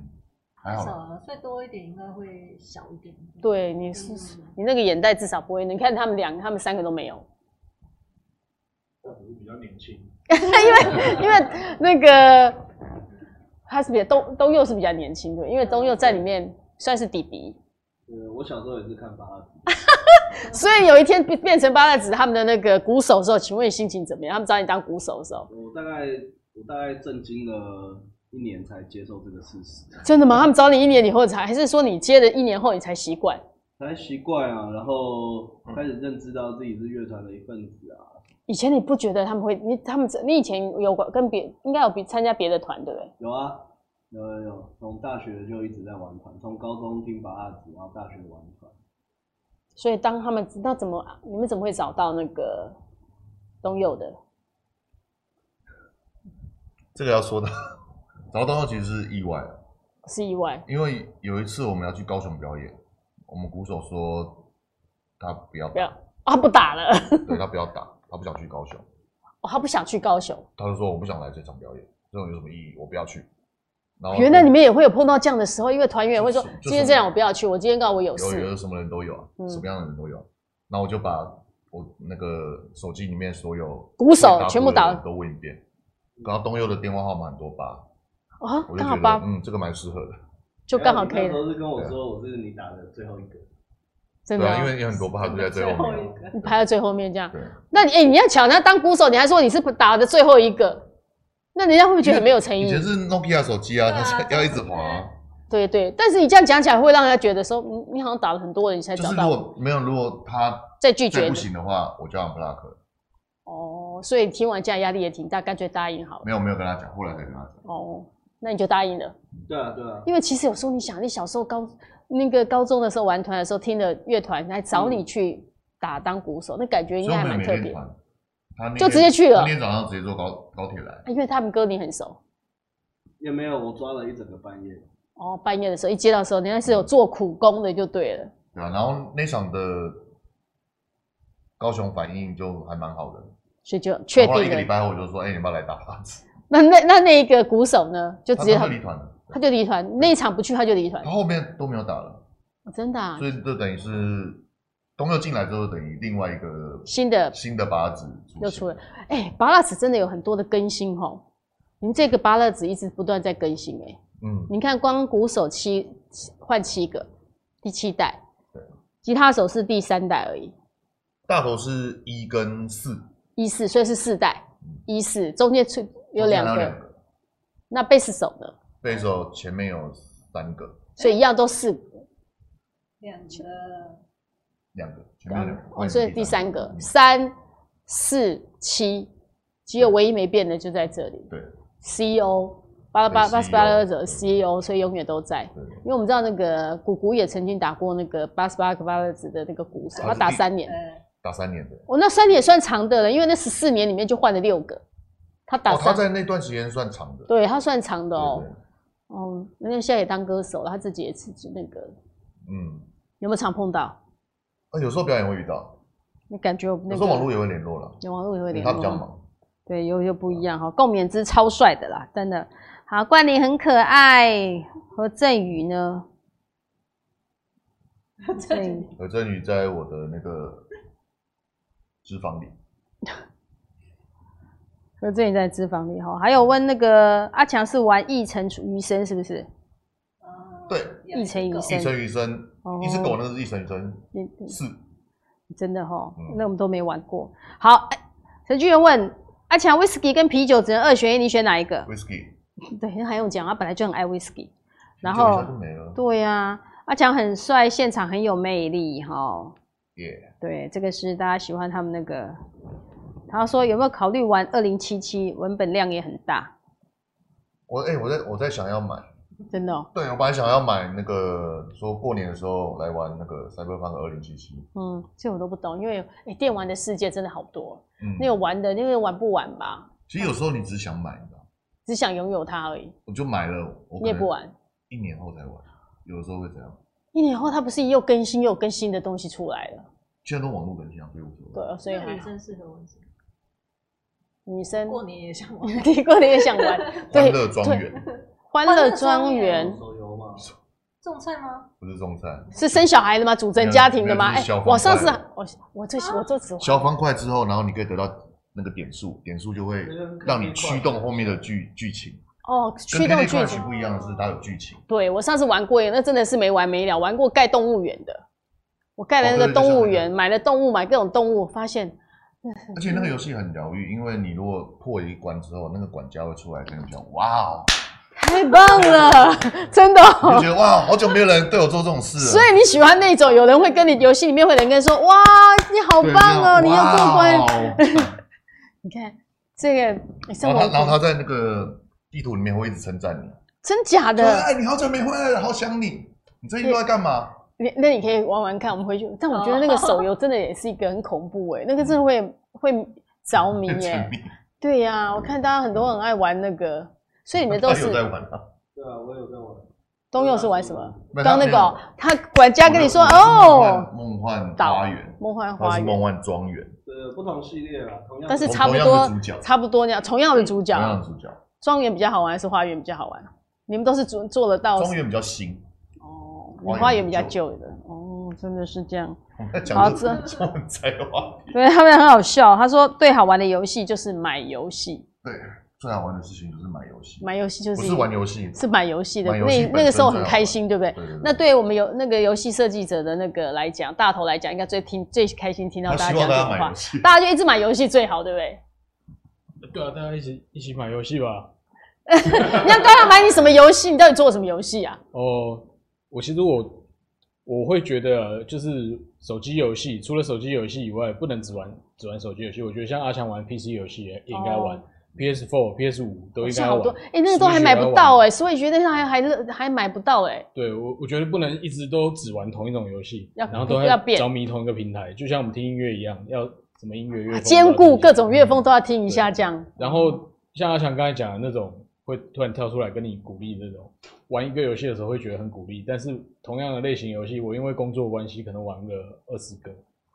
还好啦。少了，睡多一点应该会小一点。对，你是、嗯你那个眼袋至少不会，你看他们两个，他们三个都没有，我比较年轻，[laughs] 因为因为那个他是比较东东佑是比较年轻的，因为东佑在里面算是弟弟，呃，我小时候也是看八二 [laughs] 所以有一天变变成八代子他们的那个鼓手的时候，请问你心情怎么样？他们找你当鼓手的时候，我大概我大概震惊了一年才接受这个事实，真的吗？他们找你一年以后才，还是说你接了一年后你才习惯？才习惯啊，然后开始认知到自己是乐团的一份子啊。以前你不觉得他们会？你他们你以前有过跟别应该有比参加别的团对不对？有啊，有有有，从大学就一直在玩团，从高中听八二子，然后大学玩团。所以当他们那怎么你们怎么会找到那个东佑的？这个要说的，找到其实是意外啊，是意外因为有一次我们要去高雄表演，我们鼓手说他不要不要打，啊不打了对他不要打，他不想去高雄，[laughs] 哦，他不想去高雄。他就说我不想来这场表演，这种有什么意义？我不要去。然后原来你们也会有碰到这样的时候，因为团员也会说今天这样我不要去，我今天告诉我有有事。有什么人都有啊，嗯什么样的人都有啊。然后我就把我那个手机里面所有鼓手全部打都问一遍，刚刚东佑的电话号码很多八，啊，我就觉得刚好八，嗯，这个蛮适合的。就刚好可以。了，那时候是跟我说我是你打的最后一个，真的哦。对啊，因为有很多八都在最后你排在最后面这样，对，那你哎、你要抢他当鼓手，你还说你是打的最后一个，那人家会不会觉得很没有诚意？以前？是 Nokia 手机啊，对啊。它 [laughs] 要一直滑啊。对对，但是你这样讲起来会让人家觉得说，嗯，你好像打了很多人，你才就是如找到。我，果没有，如果他再拒绝不行的话，我就按 block。哦，所以听完这样压力也挺大，干脆答应好了。没有没有跟他讲，后来才跟他讲。哦，那你就答应了。对啊对啊，因为其实有时候你想，你小时候高那个高中的时候玩团的时候，听的乐团来找你去打当鼓手，那感觉应该还蛮特别。就直接去了今天早上直接坐高高铁来。因为他们歌你很熟。也没有我抓了一整个半夜，哦，半夜的时候一接到的时候，人家是有做苦工的，就对了。对啊，然后那场的高雄反应就还蛮好的。所以就确定后来一个礼。拜后我就说，哎、你要不要来打八子？那那那那一个鼓手呢？就直接他他他离团了，他就离团，那一场不去他就离团他。后面都没有打了，哦真的啊所，以这等于是东佑进来之后，等于另外一个新的新的八子又出了。哎，芭乐子真的有很多的更新哦。您这个芭乐子一直不断在更新哎。嗯，你看，光鼓手七换七个，第七代对，吉他手是第三代而已，大头是一跟四，一四，所以是四代，一四中间出有两个，那贝斯手呢？贝斯手前面有三个，所以一样都四个，两个两个前面有两个，哦，所以第三个三四七，只有唯一没变的就在这里对，CEO 八八八十八个者 CEO CEO，所以永远都在。对，因为我们知道那个鼓鼓也曾经打过那个八十八个巴勒子的那个鼓手，他打三年。呃，打三年的。我，那三年也算长的了，因为那十四年里面就换了六个，他打哦，他在那段时间算长的。对他算长的哦。哦，人家现在也当歌手了，他自己也是那个，嗯，有没有常碰到？啊，有时候表演会遇到，你感觉有那个有时候网络也会联络了，有网络也会联络，他比较忙。对，又又不一样哈。共勉之超帅的啦，真的。好，冠霖很可爱，何振宇呢？何振宇，何振宇在我的那个脂肪里。何振宇在脂肪里哈，还有问那个阿强是玩一城余生是不是？对，一城余生，一城余生，一只狗那个是一城余生，是，真的哈，那我们都没玩过。好，陈俊元问阿强，，whisky 跟啤酒只能二选一，你选哪一个？？whisky，。对，那还用讲，他本来就很爱 whisky，。然后，对呀、啊，阿强很帅，现场很有魅力哈。耶。对，这个是大家喜欢他们那个。他说有没有考虑玩二零七七？文本量也很大。我哎、欸，我在我在想要买。真的、哦？对，我本来想要买那个，说过年的时候来玩那个《Cyberpunk 二零七七》。嗯，这我都不懂，因为哎、欸，电玩的世界真的好多。嗯，那个玩的，那个玩不完吧？其实有时候你只想买，你知道只想拥有它而已。我就买了，我你也不玩。一年后才玩，有的时候会这样。一年后，它不是又更新又更新的东西出来了？现在都网络更新啊，所以无所谓。对，所以女生适合玩什么？女生 [laughs] 过年也想玩，你过年也想玩。对，欢乐庄园。欢乐庄园。手游吗？种菜吗？不是种菜，是生小孩的吗？组成家庭的吗？哎，我上次我我最我最喜欢消方块之后，然后你可以得到那个点数，点数就会让你驱动后面的剧剧情。哦，驱动剧情不一样的是它有剧情。对，我上次玩过，那真的是没完没了。玩过盖动物园的，我盖了那个动物园，买了动物，买各种动物，发现。而且那个游戏很疗愈，因为你如果破一关之后，那个管家会出来跟你讲：“哇哦，太棒了，真的。”你觉得哇，好久没有人对我做这种事了。所以你喜欢那种有人会跟你游戏里面会有人跟你说：“哇，你好棒哦，你又过关。[laughs] ”你看这个，然后他，然后他在那个。地图里面会一直称赞你，真假的？哎，你好久没回来了，好想你。你最近都在干嘛？你那你可以玩玩看，我们回去。但我觉得那个手游真的也是一个很恐怖哎，那个真的会会着迷哎。[laughs] 对呀，我看大家很多很爱玩那个，所以你们都是在玩啊？对啊，我有在玩。东佑是玩什么？刚那个他管家跟你说哦，梦幻花园，梦幻花园，梦幻庄园。对，不同系列啊，同样。但是差不多，差不多那样，同样的主角，同样的主角。庄园比较好玩还是花园比较好玩？你们都是做做得到。庄园比较新哦，你花园比较旧的哦，真的是这样。好，这很才华。对他们很好笑，他说最好玩的游戏就是买游戏。对，最好玩的事情就是买游戏。买游戏就是不是玩游戏，是买游戏的。那那个时候很开心，对不对？那对我们有那个游戏设计者的那个来讲，大头来讲，应该最听最开心听到大家讲这种话，大家就一直买游戏最好，对不对？对啊，大家一起一起买游戏吧。[laughs] 你要刚刚买你什么游戏？你到底做什么游戏啊？哦，我其实我我会觉得，就是手机游戏，除了手机游戏以外，不能只玩只玩手机游戏。我觉得像阿强玩 PC 游戏也应该玩，PS Four、PS 五都应该玩。哎、欸，那个都还买不到哎、欸，所以觉得那还还还买不到哎、欸。对我，我觉得不能一直都只玩同一种游戏，要然后都要着迷同一个平台，就像我们听音乐一样，要什么音乐乐兼顾各种乐风都要听一下这样。然后像阿强刚才讲的那种。会突然跳出来跟你鼓励这种，玩一个游戏的时候会觉得很鼓励，但是同样的类型游戏，我因为工作关系可能玩个二十个，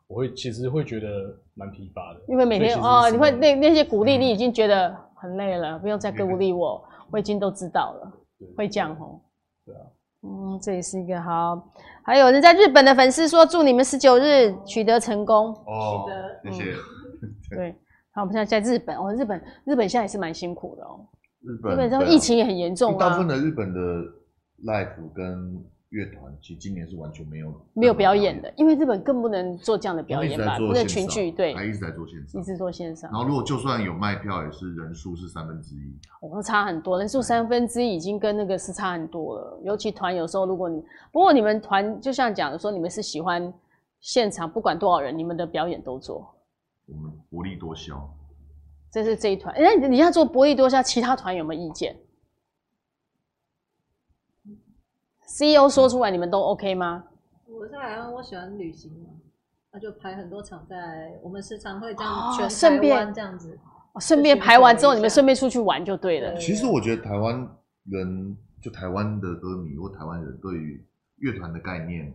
我会其实会觉得蛮疲乏的。因为每天哦，你会那那些鼓励，你已经觉得很累了，嗯、不用再鼓励我，[laughs] 我已经都知道了，对会这样吼。对啊，嗯，这也是一个好。还有人在日本的粉丝说，祝你们十九日取得成功。哦，谢谢。嗯、[laughs] 对，好，我们现在在日本哦，日本日本现在也是蛮辛苦的哦。日本，日本这疫情也很严重啊。大部分的日本的 live 跟乐团，其实今年是完全没有没有表演的，因为日本更不能做这样的表演吧，不能群聚，对，还一直在做线上，一直做线上。然后如果就算有卖票，也是人数是三分之一，哦，差很多，人数三分之一已经跟那个是差很多了。尤其团有时候，如果你不过你们团就像讲的说，你们是喜欢现场，不管多少人，你们的表演都做。我们薄利多销。这是这一团，哎，你要做薄利多销，其他团有没有意见？CEO 说出来，你们都 OK 吗？我在台湾，我喜欢旅行嘛，那就排很多场在，我们时常会这样全台湾这样子，顺便排完之后，你们顺便出去玩就对了。其实我觉得台湾人，就台湾的歌迷或台湾人，对于乐团的概念，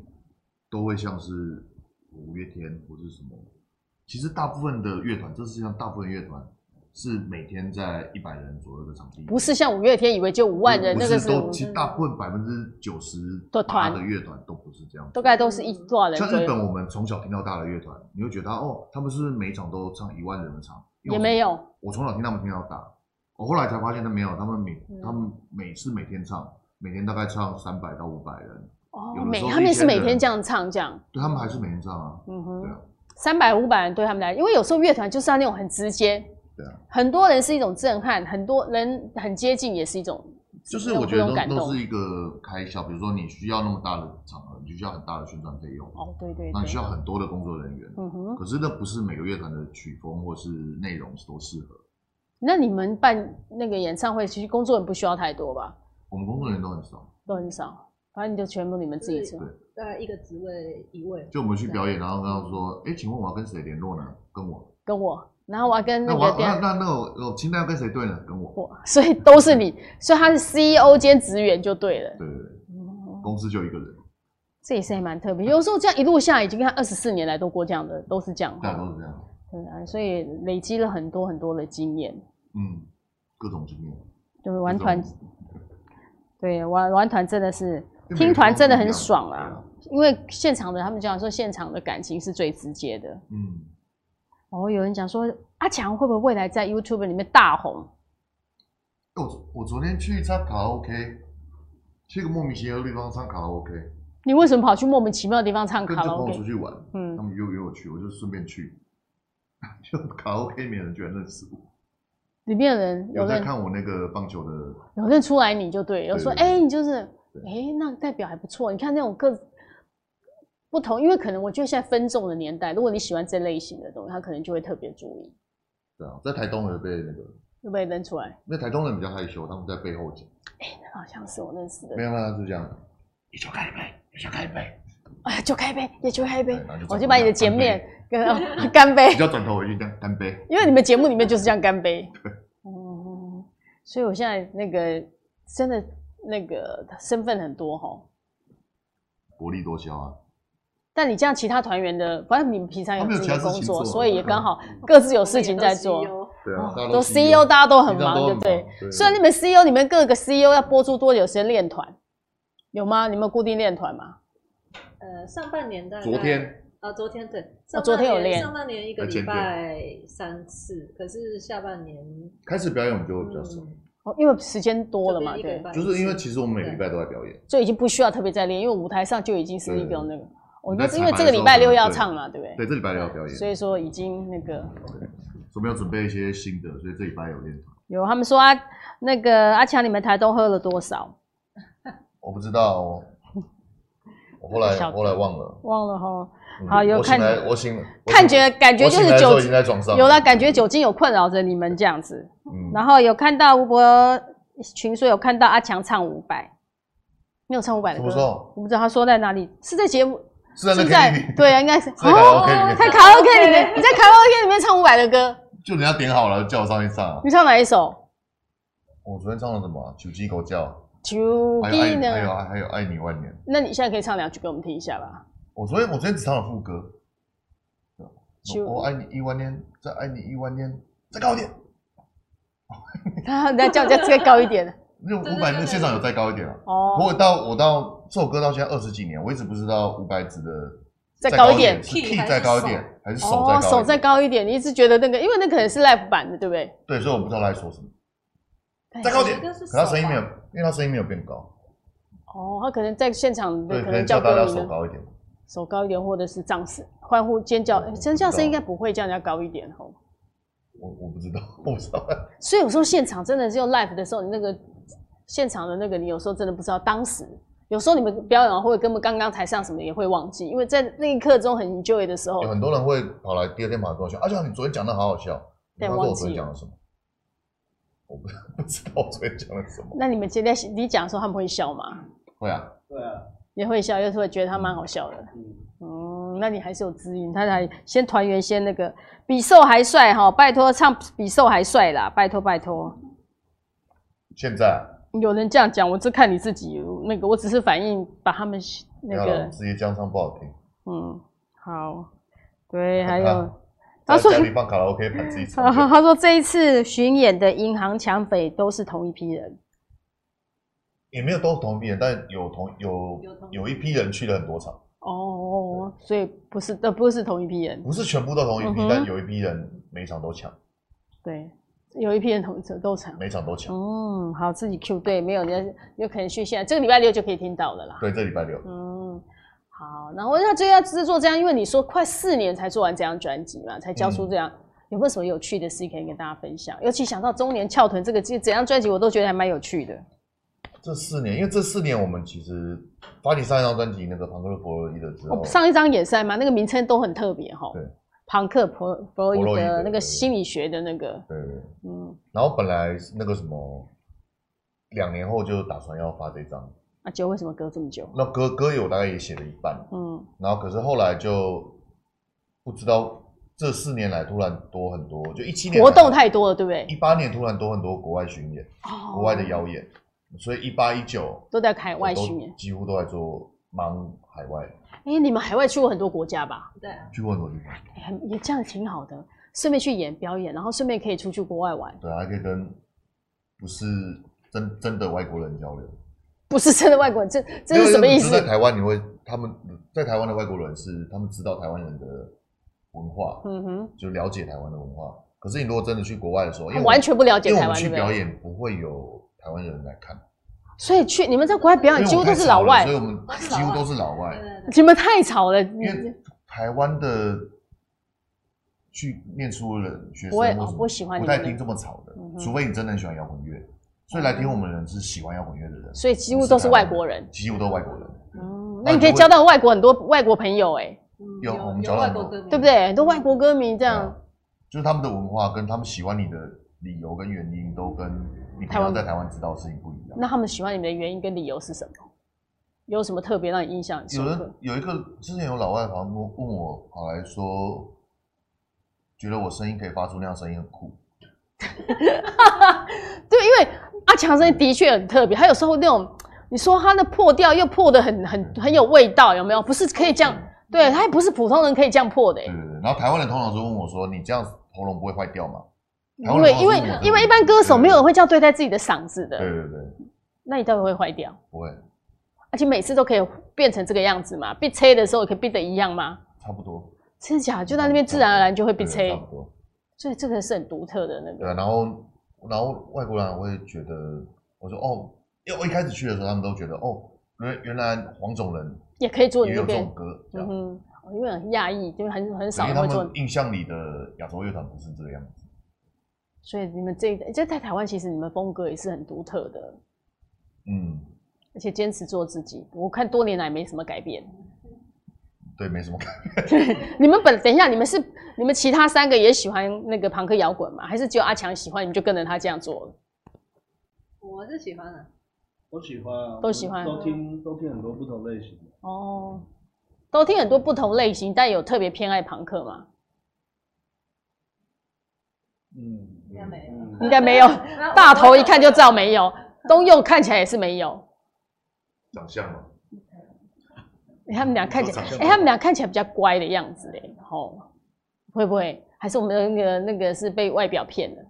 都会像是五月天或是什么。其实大部分的乐团，这世界上大部分乐团。是每天在一百人左右的场地，不是像五月天以为就五万人，那个是都其实大部分百分之九十的团的乐团都不是这样，大概都是一多少人？像日本，我们从小听到大的乐团，你会觉得哦，他们是不是每场都唱一万人的场？也没有，我从小听他们听到大，我后来才发现他没有，他们每他们每次每天唱，每天大概唱三百到五百人。哦，每他们是每天这样唱这样，对他们还是每天唱啊，嗯哼，对啊，三百五百人对他们来，因为有时候乐团就是要那种很直接。对啊，很多人是一种震撼，很多人很接近也是一种，就是我觉得都都是一个开销。比如说你需要那么大的场合，你就需要很大的宣传费用。哦，对对，那你需要很多的工作人员。嗯哼。可是那不是每个乐团的曲风或是内容都适合。那你们办那个演唱会，其实工作人员不需要太多吧？我们工作人员都很少，都很少，反正你就全部你们自己做。对，大概一个职位一位。就我们去表演，然后跟他说：“哎，请问我要跟谁联络呢？”跟我。跟我。然后我要跟那个那那那我我清单要跟谁对呢？跟我，所以都是你，所以他是 CEO 兼职员就对了。对对对，公司就一个人，这也是还蛮特别。有时候这样一路下来，已经看二十四年来都过这样的，都是这样，对，都是这样。对啊，所以累积了很多很多的经验。嗯，各种经验。就是玩团，对，玩玩团真的是听团真的很爽啊，因为现场的他们讲说，现场的感情是最直接的。嗯。哦，有人讲说阿强会不会未来在 YouTube 里面大红？我我昨天去唱卡拉 OK，去个莫名其妙的地方唱卡拉 OK。你为什么跑去莫名其妙的地方唱卡拉 OK？跟着朋友出去玩，嗯，他们约约我去，我就顺便去。[laughs] 就卡拉 OK 里面人居然认识我，里面的人有在看我那个棒球的，有认出来你就对，有说哎、欸，你就是哎、欸，那代表还不错。你看那种个。不同，因为可能我觉得现在分众的年代，如果你喜欢这类型的东西，他可能就会特别注意。对啊，在台东有被那个，有被扔出来。因为台东人比较害羞，他们在背后讲。哎、好像是我认识的。没有没有，是这样。你就开一杯，你就开一杯。哎，就开一杯，也就开一杯。就我就把你的前面 [laughs] 跟干杯。你要转头回去这样干杯。[laughs] 因为你们节目里面就是这样干杯。对。嗯，所以我现在那个真的那个身份很多哈。薄利多销啊。但你这样，其他团员的，反正你们平常有自己的工作，所以也刚好各自有事情在做。对啊，都 CEO，大家都很忙，对不对？所以你们 CEO，你们各个 CEO 要播出多久时间练团？有吗？你们固定练团吗？呃，上半年的昨天啊，昨天对，昨天有练。上半年一个礼拜三次，可是下半年开始表演我们就会比较少。哦，因为时间多了嘛，对。就是因为其实我们每个礼拜都在表演，所以已经不需要特别再练，因为舞台上就已经是一个那个。我觉得是因为这个礼拜六要唱嘛，对不对？对，这礼拜六要表演，所以说已经那个。对，准备要准备一些新的，所以这礼拜有练。有，他们说啊，那个阿强，你们台东喝了多少？[laughs] 我不知道，[laughs] 我后来后来忘了，忘了哈。好，有看，我醒，看觉感觉就是酒精在床上有了，感觉酒精有困扰着你们这样子。嗯。然后有看到吴博群说有看到阿强唱五百，没有唱五百的歌。我不知道他说在哪里，是在节目。是在对啊，应该是在卡拉 OK 里面。在卡拉 OK 里面，你在卡拉 OK 里面唱伍佰的歌，就人家点好了，叫我上去唱。你唱哪一首？我昨天唱了什么？九鸡狗叫。九鸡呢？还有还有爱你万年。那你现在可以唱两句给我们听一下吧。我昨天我昨天只唱了副歌。我爱你一万年，再爱你一万年，再高一点。他 [laughs] 那叫叫再高一点。[laughs] 那五百那个现场有再高一点啊。哦。不过到我到。这首歌到现在二十几年，我一直不知道伍佰指的再高一点，是 key 再高一点，还是手再高一点？手再高一点，你一直觉得那个，因为那可能是 live 版的，对不对？对，所以我不知道他在说什么。再高一点，可他声音没有，因为他声音没有变高。哦，他可能在现场对，可能叫大家手高一点，手高一点，或者是掌声、欢呼、尖叫，尖叫声应该不会叫人家高一点吼。我我不知道，[laughs] 我不知道。所以有时候现场真的是用 live 的时候，你那个现场的那个，你有时候真的不知道当时。有时候你们表演完，或者根本刚刚台上什么也会忘记，因为在那一刻中很 enjoy 的时候，有很多人会跑来第二天跑来跟我说：“阿强，你昨天讲的好好笑。”对，忘记。我昨天讲了什么？我不 [laughs] 不知道我昨天讲了什么。那你们今天你讲的时候，他们会笑吗？会啊，对啊，也会笑，又是会觉得他蛮好笑的。嗯，嗯，那你还是有指引，他还先团员先那个比瘦还帅哈，拜托唱比瘦还帅啦，拜托拜托。现在。有人这样讲，我只看你自己那个，我只是反映把他们那个直接这样唱不好听。嗯，好，对，还有在家里放卡拉 OK 盘自己 [laughs] 唱。他说这一次巡演的银行抢匪都是同一批人，也没有都是同一批人，但有同有有一批人去了很多场。哦，所以不是都不是同一批人，不是全部都同一批，嗯、但有一批人每场都抢。对，有一批人同都抢，每场都抢。嗯，好，自己 Q 对，没有人有可能去现在这个礼拜六就可以听到了啦。对，这礼拜六。嗯，好，然后要这要制作这样，因为你说快四年才做完这张专辑嘛，才交出这样，嗯、有没有什么有趣的事可以跟大家分享？尤其想到中年翘臀这个这整张专辑，我都觉得还蛮有趣的。这四年，因为这四年我们其实发你上一张专辑那个庞克弗洛伊德之后，上一张也是嘛，那个名称都很特别哈。对，庞克弗弗洛伊德那个心理学的那个。对对。嗯。然后本来那个什么，两年后就打算要发这张。啊，就为什么隔这么久？那歌歌有大概也写了一半。嗯。然后可是后来就不知道这四年来突然多很多，就一七年活动太多了，对不对？一八年突然多很多国外巡演，国外的邀演。所以一八一九都在海外巡演，几乎都在做忙海外。哎、欸，你们海外去过很多国家吧？对，去过很多地方。哎，也这样挺好的，顺便去演表演，然后顺便可以出去国外玩。对，还可以跟不是真真的外国人交流。不是真的外国人，这这是什么意思？在台湾你会，他们在台湾的外国人是他们知道台湾人的文化，嗯哼，就了解台湾的文化。可是你如果真的去国外的时候，因为完全不了解台湾，因为我们去表演不会有台湾人来看。所以去你们在国外表演几乎都是老外，所以我们几乎都是老外。你们太吵了，因为台湾的去念书的人学生，我不喜欢，不太听这么吵的，除非你真的很喜欢摇滚乐。所以来听我们的人是喜欢摇滚乐的人，所以几乎都是外国人，几乎都是外国人。哦，那你可以交到外国很多外国朋友哎，有我们交到很多，对不对？很多外国歌迷这样，就是他们的文化跟他们喜欢你的理由跟原因都跟。你台湾在台湾知道的事情不一样。那他们喜欢你们的原因跟理由是什么？有什么特别让你印象深刻？有人有一个之前有老外好像问我，跑来说，觉得我声音可以发出那样声音很酷。[laughs] 对，因为阿强声音的确很特别，他有时候那种你说他的破调又破的很很很有味道，有没有？不是可以这样，对，他也不是普通人可以这样破的。对对对。然后台湾人通常就问我说：“你这样喉咙不会坏掉吗？”因为因为因为一般歌手没有人会这样对待自己的嗓子的，对对对。那你到底会坏掉？不会，而且每次都可以变成这个样子嘛？被吹的时候可以变得一样吗？差不多。真的假的？就在那边自然而然就会被吹。差不多。所以这个是很独特的那个。对，然后然后外国人会觉得，我说哦，因为我一开始去的时候，他们都觉得哦，原原来黄种人也可以做也有这种歌，嗯哼，因为很讶异，因为很很少人会做。他们印象里的亚洲乐团不是这个样子。所以你们这一代，就在台湾，其实你们风格也是很独特的，嗯，而且坚持做自己。我看多年来没什么改变，对，没什么改变。对，[laughs] 你们本等一下，你们是你们其他三个也喜欢那个朋克摇滚吗？还是只有阿强喜欢，你们就跟着他这样做了？我是喜欢的，都喜欢啊，都喜欢，都听都听很多不同类型的哦，都听很多不同类型，但有特别偏爱朋克吗？嗯。应该没有，应该没有。大头一看就知道没有，东佑看起来也是没有。长相吗？他们俩看起来，哎，他们俩看起来比较乖的样子嘞，吼，会不会？还是我们的那个那个是被外表骗的？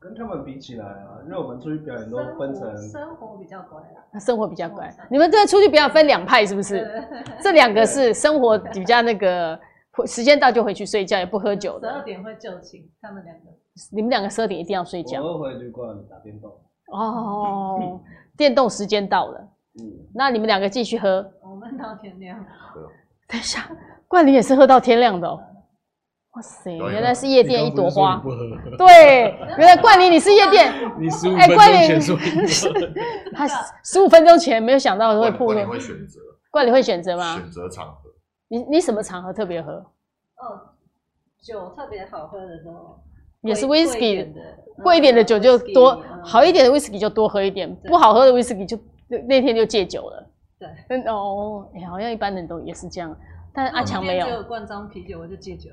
跟他们比起来啊，因为我们出去表演都分成生活比较乖啦，生活比较乖。你们这出去表演分两派是不是？[laughs] 这两个是生活比较那个，时间到就回去睡觉，也不喝酒的。十二点会就寝，他们两个。你们两个十二点一定要睡觉。我会回旅馆打电动。哦，电动时间到了。嗯，那你们两个继续喝。我们到天亮。等一下，冠霖也是喝到天亮的哦。哇塞，原来是夜店一朵花。对，原来冠霖你是夜店。[laughs] 你十五分钟前说。[laughs] 他十五分钟前没有想到会破。冠霖会选择。冠霖会选择吗？选择场合。你你什么场合特别喝？哦，酒特别好喝的时候。也是 whisky，贵一点的酒就多，好一点的 whisky 就多喝一点，不好喝的 whisky 就那天就戒酒了。对，哦，哎，好像一般人都也是这样，但是阿强没有。只有罐装啤酒我就戒酒。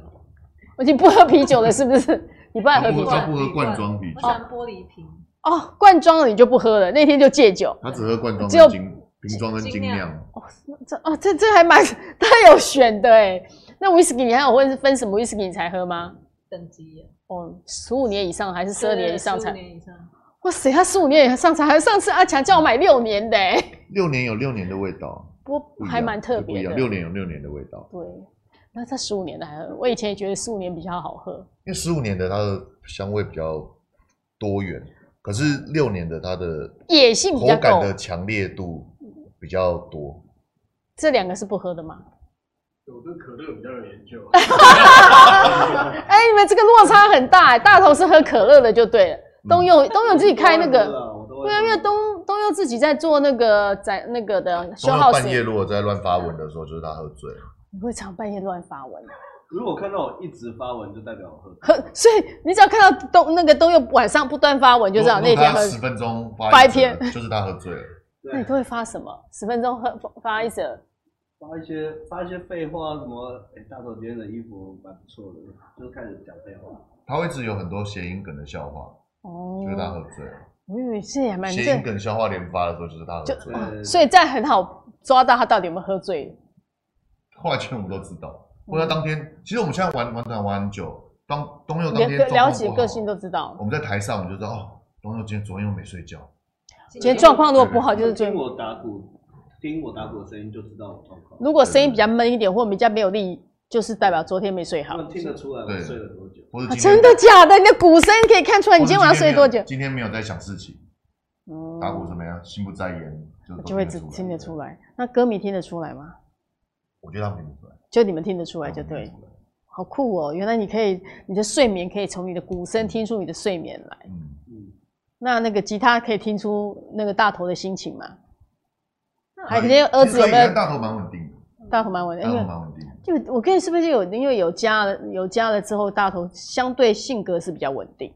我已经不喝啤酒了，是不是？[laughs] 你不爱喝啤酒？他不喝罐装啤酒。我喜欢玻璃瓶。哦，罐装的你就不喝了，那天就戒酒。他只喝罐装，只有瓶装跟精酿。哦，这哦这这还蛮 [laughs] 他有选的哎。那 whisky 你还有问是分什么 whisky 你才喝吗？等级耶。哦，十五年以上还是十二年以上才？年以上。哇塞，他十五年以上才，还上次阿强叫我买六年的，[laughs] 六年有六年的味道，不还蛮特别的。六年有六年的味道。对，那他十五年的还，我以前也觉得十五年比较好喝，因为十五年的它的香味比较多元，可是六年的它的野性口感的强烈度比较多。这两个是不喝的吗？我对可乐比较有研究。[laughs] 哎，你们这个落差很大，大头是喝可乐的就对了。东佑 [laughs] 东佑自己开那个，对啊，因为东东佑自己在做那个在那个的消耗时。半夜如果在乱发文的时候，就是他喝醉了。你会常半夜乱发文？如果看到我一直发文，就代表我喝。喝，所以你只要看到东那个东佑晚上不断发文，就知道那天喝。十分钟发一篇，就是他喝醉了。那你都会发什么？十分钟喝发一则。发一些发一些废话，什么？哎、欸，大头今天的衣服蛮不错的，就开始讲废话。他会一直有很多谐音梗的笑话，哦，就是他喝醉了。我以为是也蛮谐音梗笑话连发的时候，就是他喝醉所以这样很好抓到他到底有没有喝醉。后来全部都知道。后来当天，嗯、其实我们现在玩玩团玩很久，当东佑当天了解个性都知道。我们在台上，我们就知道哦，东佑今天昨天又没睡觉。今天状况如果不好，就是听我打鼓。听我打鼓的声音就知道状况。如果声音比较闷一点，或者比较没有力，就是代表昨天没睡好。听得出来我睡了多久？啊、真的假的？你的鼓声可以看出来你今天晚上睡多久？今天没有在想事情，嗯，打鼓怎么样？心不在焉，就就会只听得出来。那歌迷听得出来吗？我觉得他们听得出来。就你们听得出来就对。好酷哦！原来你可以，你的睡眠可以从你的鼓声听出你的睡眠来。嗯嗯。那那个吉他可以听出那个大头的心情吗？[laughs] 还肯定儿子有没有？大头蛮稳定的，大头蛮稳定，大头蛮稳定。就我跟你是不是有因为有家了，有家了之后，大头相对性格是比较稳定。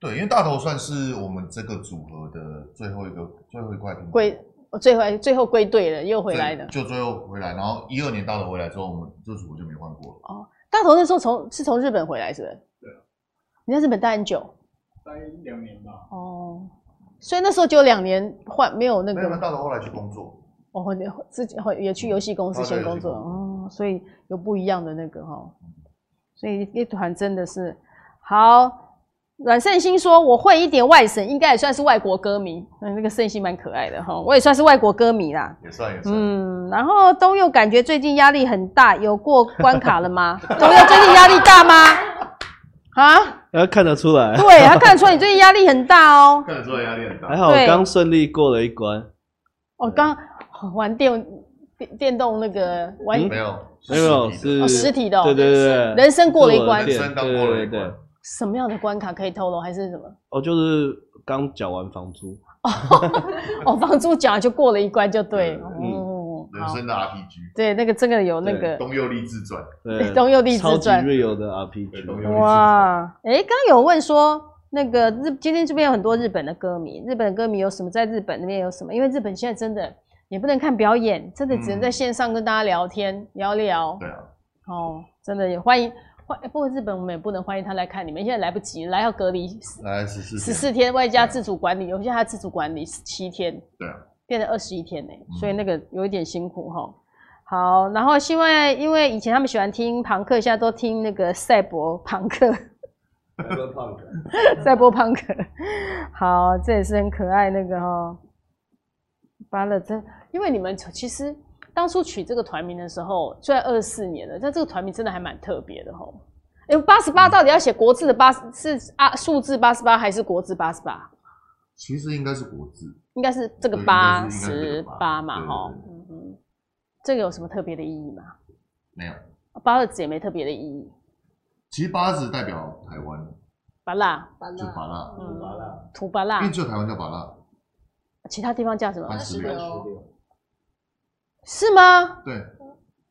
对，因为大头算是我们这个组合的最后一个最后一块归，最后最后归队了，又回来的。就最后回来，然后一二年大头回来之后，我们这组合就没换过了。哦，大头那时候从是从日本回来，是不是？对。你在日本待很久？待两年吧。哦。所以那时候就两年换没有那个，没有大头后来去工作，哦，自己也去游戏公司先工作，哦，所以有不一样的那个哈，所以一团真的是好。阮胜兴说我会一点外省，应该也算是外国歌迷，嗯，那个胜兴蛮可爱的哈，我也算是外国歌迷啦，也算也算。嗯，然后东佑感觉最近压力很大，有过关卡了吗？东佑最近压力大吗？啊？他看得出来，对他看得出来你最近压力很大哦。[laughs] 看得出来压力很大，还好我刚顺利过了一关。我刚玩电电电动那个玩没有没有是实体的，对对对，人生过了一关，人生刚过了一关。什么样的关卡可以透露还是什么？哦，就是刚缴完房租。哦，[laughs] 房租缴就过了一关就对，[laughs] 嗯。人生的 RPG，对，那个这个有那个东佑立志传，对，[laughs] 东佑立志传，超级 real 的 RPG。哇，哎、欸，刚刚有问说，那个日今天这边有很多日本的歌迷，日本的歌迷有什么在日本那边有什么？因为日本现在真的也不能看表演，真的只能在线上跟大家聊天、嗯、聊聊。对啊，哦，真的也欢迎欢，不过日本我们也不能欢迎他来看你们，现在来不及，来要隔离，来十四十四天，外加自主管理，有些他自主管理十七天。对啊。变成二十一天呢，所以那个有一点辛苦哈。好，然后因为因为以前他们喜欢听朋克，现在都听那个赛博朋克。赛博朋克，赛博庞克。好，这也是很可爱那个哈。巴勒真，因为你们其实当初取这个团名的时候，虽然二十四年了，但这个团名真的还蛮特别的哈。哎，八十八到底要写国字的八是啊数字八十八还是国字八十八？其实应该是国字，应该是这个八十八嘛，哈，嗯哼，这个有什么特别的意义吗？没有，八二子也没特别的意义。其实八二子代表台湾，芭乐，就芭乐，土芭乐，土芭乐，因为只有台湾叫芭乐，其他地方叫什么？番石榴，是吗？对。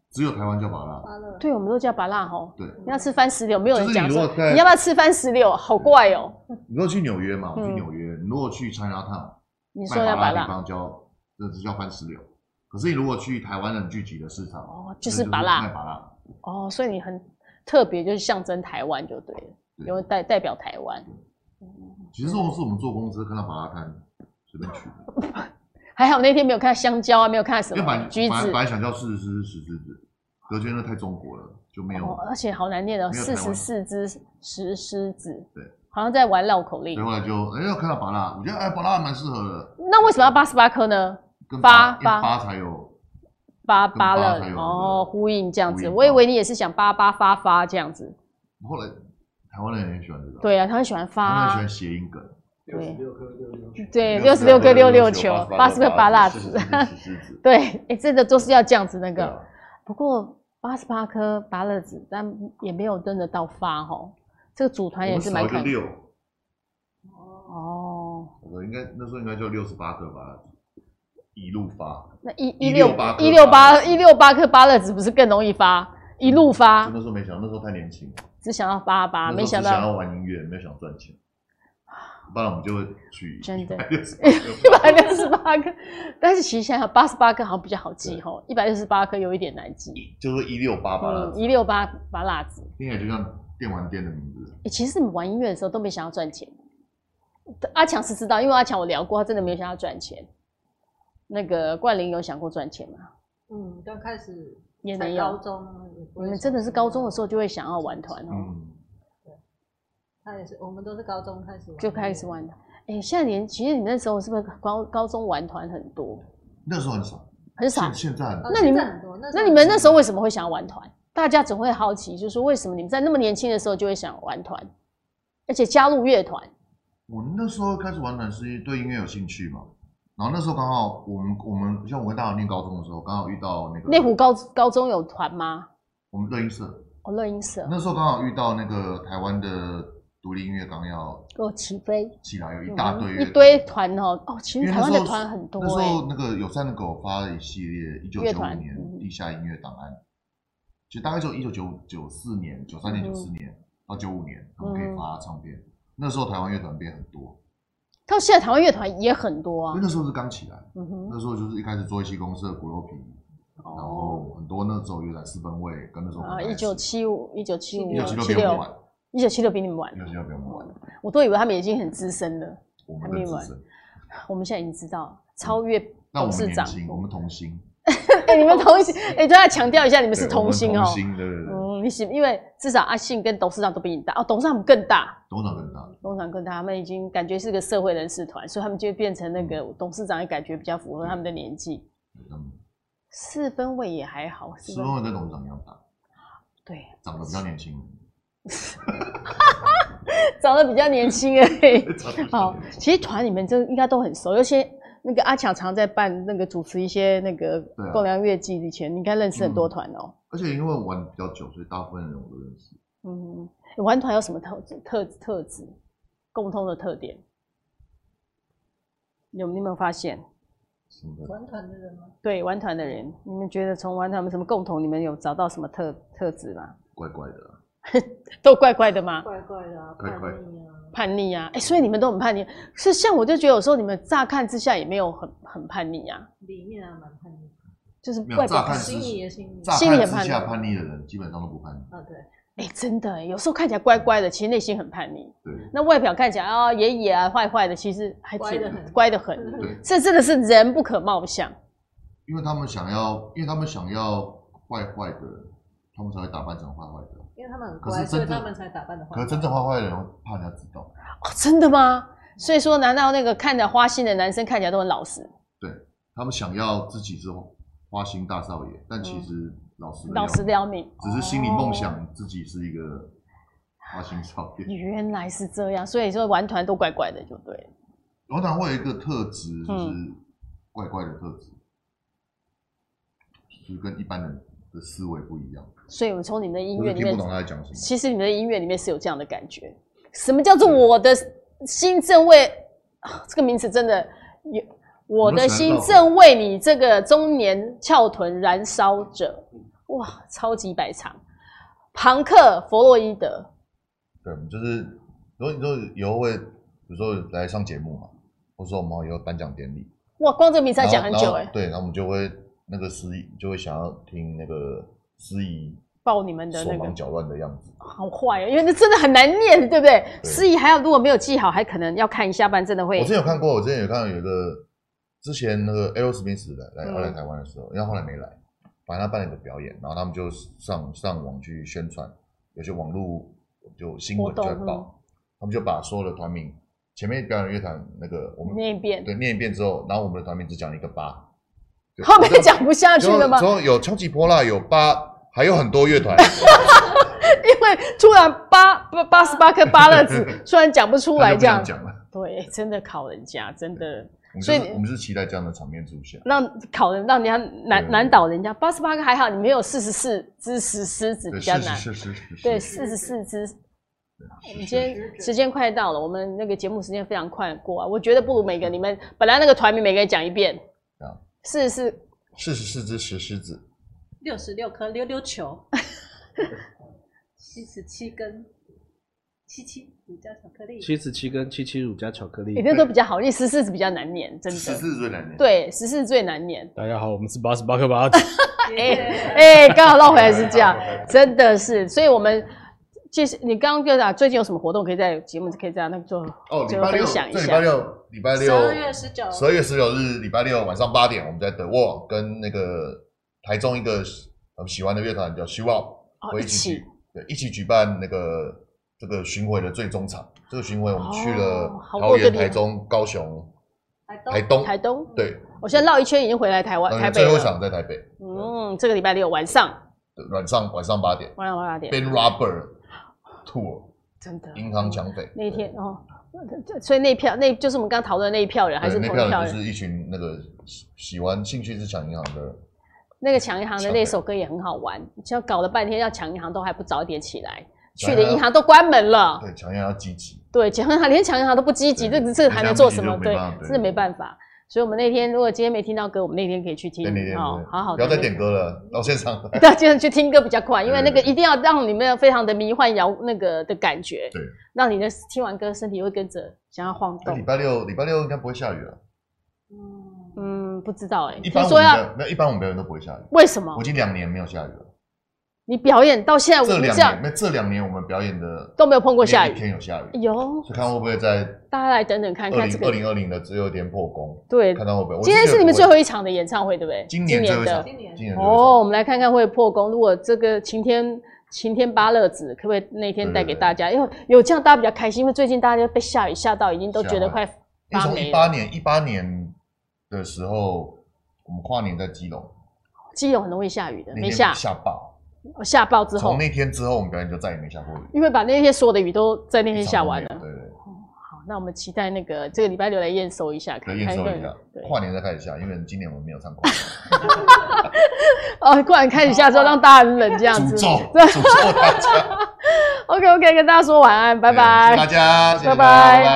只有台湾叫芭乐，对，我们都叫芭乐吼。对，你要吃番石榴，没有人讲说你要不要吃番石榴，好怪哦。你如果去纽约嘛，去纽约，你如果去 China Town，你说要芭乐地方叫，这是叫番石榴。可是你如果去台湾人聚集的市场，哦，就是芭乐，卖芭乐。哦，所以你很特别，就是象征台湾就对了，因为代代表台湾。其实是我们坐公车看到芭乐摊，随便取的。[laughs] 还好那天没有看到香蕉啊，没有看到什么橘子。本来想叫柿子，是石狮子。隔圈那太中国了，就没有。哦，而且好难念哦，四十四只石狮子，对，好像在玩绕口令所以。后来就哎，要看到芭乐，我觉得哎芭乐还蛮适合的，那为什么要八十八颗呢？跟八八八才有八八了哦，呼应这样子。我以为你也是想八八发发这样子。后来台湾人也很喜欢这个，对啊，他很喜欢发他很，喜欢谐音梗，六十六颗六六球，对，六十六颗六六球，八十个八辣子。子，对，哎，真的都是要这样子那个。不过八十八颗芭乐子，但也没有真的到发吼。这个组团也是蛮少六，哦。我应该那时候应该就六十八颗吧，一路发，那一一六168颗一六八一六八颗芭乐子不是更容易发？一路发就，那时候没想到，那时候太年轻，只想要发八，没想那时候只想要到玩音乐，没有想赚钱，不然我们就会去 [sighs] 真的一百六十八颗。[laughs] 但是其实想想八十八颗好像比较好记吼，一百六十八颗有一点难记。就是一六八八嗯，一六八八辣子。听起来就像电玩店的名字。欸，其实你们玩音乐的时候都没想要赚钱。阿强是知道，因为阿强我聊过，他真的没有想要赚钱。那个冠霖有想过赚钱吗？嗯，刚开始也没有才高中你们真的是高中的时候就会想要玩团哦，嗯，他也是，我们都是高中开始玩就开始玩团。哎、现在年其实你那时候是不是高高中玩团很多，那时候很少，很少现？在那你们那你们那时候为什么会想要玩团？大家总会好奇，就是说为什么你们在那么年轻的时候就会想玩团，而且加入乐团？我那时候开始玩团是对音乐有兴趣嘛，然后那时候刚好我们我们像我跟大家念高中的时候，刚好遇到那个内湖高高中有团吗？我们乐音社，哦，乐音社。那时候刚好遇到那个台湾的独立音乐刚要哦，起飞。起来，有一大堆、嗯一堆团哦。哦，其实台湾的团很多那时哎、候那个友善的狗发了一系列一九九五年嗯。地下音乐档案，其实大概就一九九九四年、九三年、嗯九四年到九五年，他们可以发唱片。那时候台湾乐团变很多，到现在台湾乐团也很多啊因为。那时候是刚起来，嗯哼，那时候就是一开始做一期公司的骨肉皮，然后很多那时候有在四分位，跟那时候哦啊，一九七五、一九七五、一九七六、比我们晚，一九七六比你们晚一，九七六比我们晚，我都以为他们已经很资深了。我们更资深。我们现在已经知道超越那我董事长。们年轻，我们同心，[laughs] 哎、你们同心，哎、都要强调一下，你们是同心哦、同心，对对对，嗯，你是因为至少阿信跟董事长都比你大哦，董事长更大，董事长更大，董事长更大，他们已经感觉是个社会人士团，所以他们就变成那个董事长，也感觉比较符合他们的年纪。嗯，四分位也还好，四分石峰跟董事长一样大，对，长得比较年轻。[laughs] 长得比较年轻而已。[laughs] 长得比较好其实团里面这应该都很熟，有些那个阿强常在办那个主持一些那个共良乐季，以前你应该认识很多团哦、而且因为玩比较久，所以大部分人我都认识。嗯，玩团有什么特质？特特质？共通的特点？有你有没有发现？什么的玩团的人吗？对玩团的人，你们觉得从玩团有什么共同？你们有找到什么特特质吗？怪怪的啊，[laughs] 都怪怪的吗？怪怪的啊，怪怪的啊，叛逆啊！哎、所以你们都很叛逆。是像我就觉得有时候你们乍看之下也没有很很叛逆啊，里面啊蛮叛逆，就是外表心里也心里乍心里很叛逆看之下叛逆的人，基本上都不叛逆。啊对，哎、真的、欸，有时候看起来乖乖的，其实内心很叛逆。对那外表看起来啊，野野啊，坏坏的，其实还挺乖得很乖得很。[laughs] 对，这真的是人不可貌相。因为他们想要，因为他们想要坏坏的，他们才会打扮成坏坏的。因为他们很乖，所以他们才打扮的坏。可是真正坏坏的人会怕人家知道，哦，真的吗？所以说，难道那个看着花心的男生看起来都很老实？对他们想要自己是花心大少爷，但其实老实的老实的要命。只是心里梦想自己是一个花心少爷。原来是这样，所以说玩团都怪怪的，就对了。玩团会有一个特质，就是嗯怪怪的特质，就是跟一般人的思维不一样。所以我们从你们的音乐里面听不懂，他在讲什么。其实你们的音乐里面是有这样的感觉。什么叫做我的心正为？啊这个名词真的有。我的心正为你这个中年翘臀燃烧着，哇，超级百场。庞克、弗洛伊德，对，就是如果你说以后会，比如说来上节目嘛，或者说我们以后颁奖典礼，哇，光这个名字要讲很久哎。对，然后我们就会那个司仪就会想要听那个司仪报你们的手那个。忙脚乱的样子。好坏哦，因为那真的很难念，对不对？对。司仪还要如果没有记好，还可能要看一下，不然真的会我之前有看过，我之前有看到有一个之前那个 Aerosmith 来来嗯。要来台湾的时候，然后后来没来，反正他办了一个表演，然后他们就上上网去宣传，有些网络就新闻就在报，嗯、他们就把所有的团名前面表演乐团那个我们念一遍，对，念一遍之后，然后我们的团名只讲一个八，后面讲不下去了吗？说有超级波浪，有八，还有很多乐团。[laughs] 因为突然八八八十八颗芭乐籽，突然讲不出来这样。讲了，对，真的考人家，真的。所以我们是期待这样的场面出现，让考人让人家难难倒人家。八十八个还好，你没有四十四只石狮子比较难。对，四十四只。我们今天时间快到了，我们那个节目时间非常快过啊。我觉得不如每个你们本来那个团名每个人讲一遍。啊。四十四。四十四只石狮子。六十六颗溜溜球。[laughs] 七十七根，七七乳加巧克力。七十七根，七七乳加巧克力。你、欸、那都比较好，因为十四是比较难念，真的。十四最难念。对，十四最难念。大家好，我们是八十八颗芭乐籽。[laughs] 哎哎，刚好绕回来是这样，真的是。所以我们其实你刚刚讲最近有什么活动，可以在节目可以这样那个做哦，礼拜六，这礼拜六，礼拜六，十二月十九，十二月十九日礼拜六晚上八点，我们在德沃跟那个台中一个我们喜欢的乐团叫希望会一起。一起举办那个这个巡回的最终场。这个巡回我们去了桃园、台中、高雄、台东、台东。对，我现在绕一圈已经回来台湾、台北。最后一场在台北。嗯，这个礼拜六晚上。晚上晚上八点。晚上八点。Ben Rubber Tour。真的。银行抢匪。那一天哦，所以那票那就是我们刚讨论那一票人，还是同一票人？就是一群那个喜欢兴趣是抢银行的。那个抢银行的那首歌也很好玩，就搞了半天要抢银行都还不早点起来，去的银行都关门了。对，抢银行要积极。对，抢银行连抢银行都不积极，这这还能做什么？对，真的没办法。所以我们那天如果今天没听到歌，我们那天可以去听。好好好，不要再点歌了，到现场。[laughs] [laughs] 对，今天去听歌比较快，因为那个一定要让你们非常的迷幻摇那个的感觉，对，让你的听完歌身体会跟着想要晃动。礼拜六礼拜六应该不会下雨了。嗯。嗯，不知道哎、欸。一般我们没有，一般我们表演都不会下雨。为什么？我已经两年没有下雨了。你表演到现在，我们这两年，那这两年我们表演的都没有碰过下雨，天有下雨。有，就看会不会在大家来等等看看这个二零二零的只有一天破功。对，看到会不会？今天是你们最后一场的演唱会，对不对？今年的，今年，今年哦，我们来看看会破功。如果这个晴天晴天芭乐子，可不可以那天带给大家？因为有这样大家比较开心，因为最近大家被下雨下到已经都觉得快发霉。从一八年一八年的时候。我们跨年在基隆，基隆很容易下雨的，没下下暴，下暴之后，从那天之后，我们表演就再也没下过雨，因为把那些所有的雨都在那天下完了。对对，对。好，那我们期待那个这个礼拜六来验收一下，可以验收一下。跨年再开始下，因为今年我们没有唱过。[laughs] 哦，跨年开始下之后，让大家很冷这样子。诅咒，[laughs] 诅咒大家。[laughs] OK OK，跟大家说晚安，拜拜。谢谢大家，拜拜。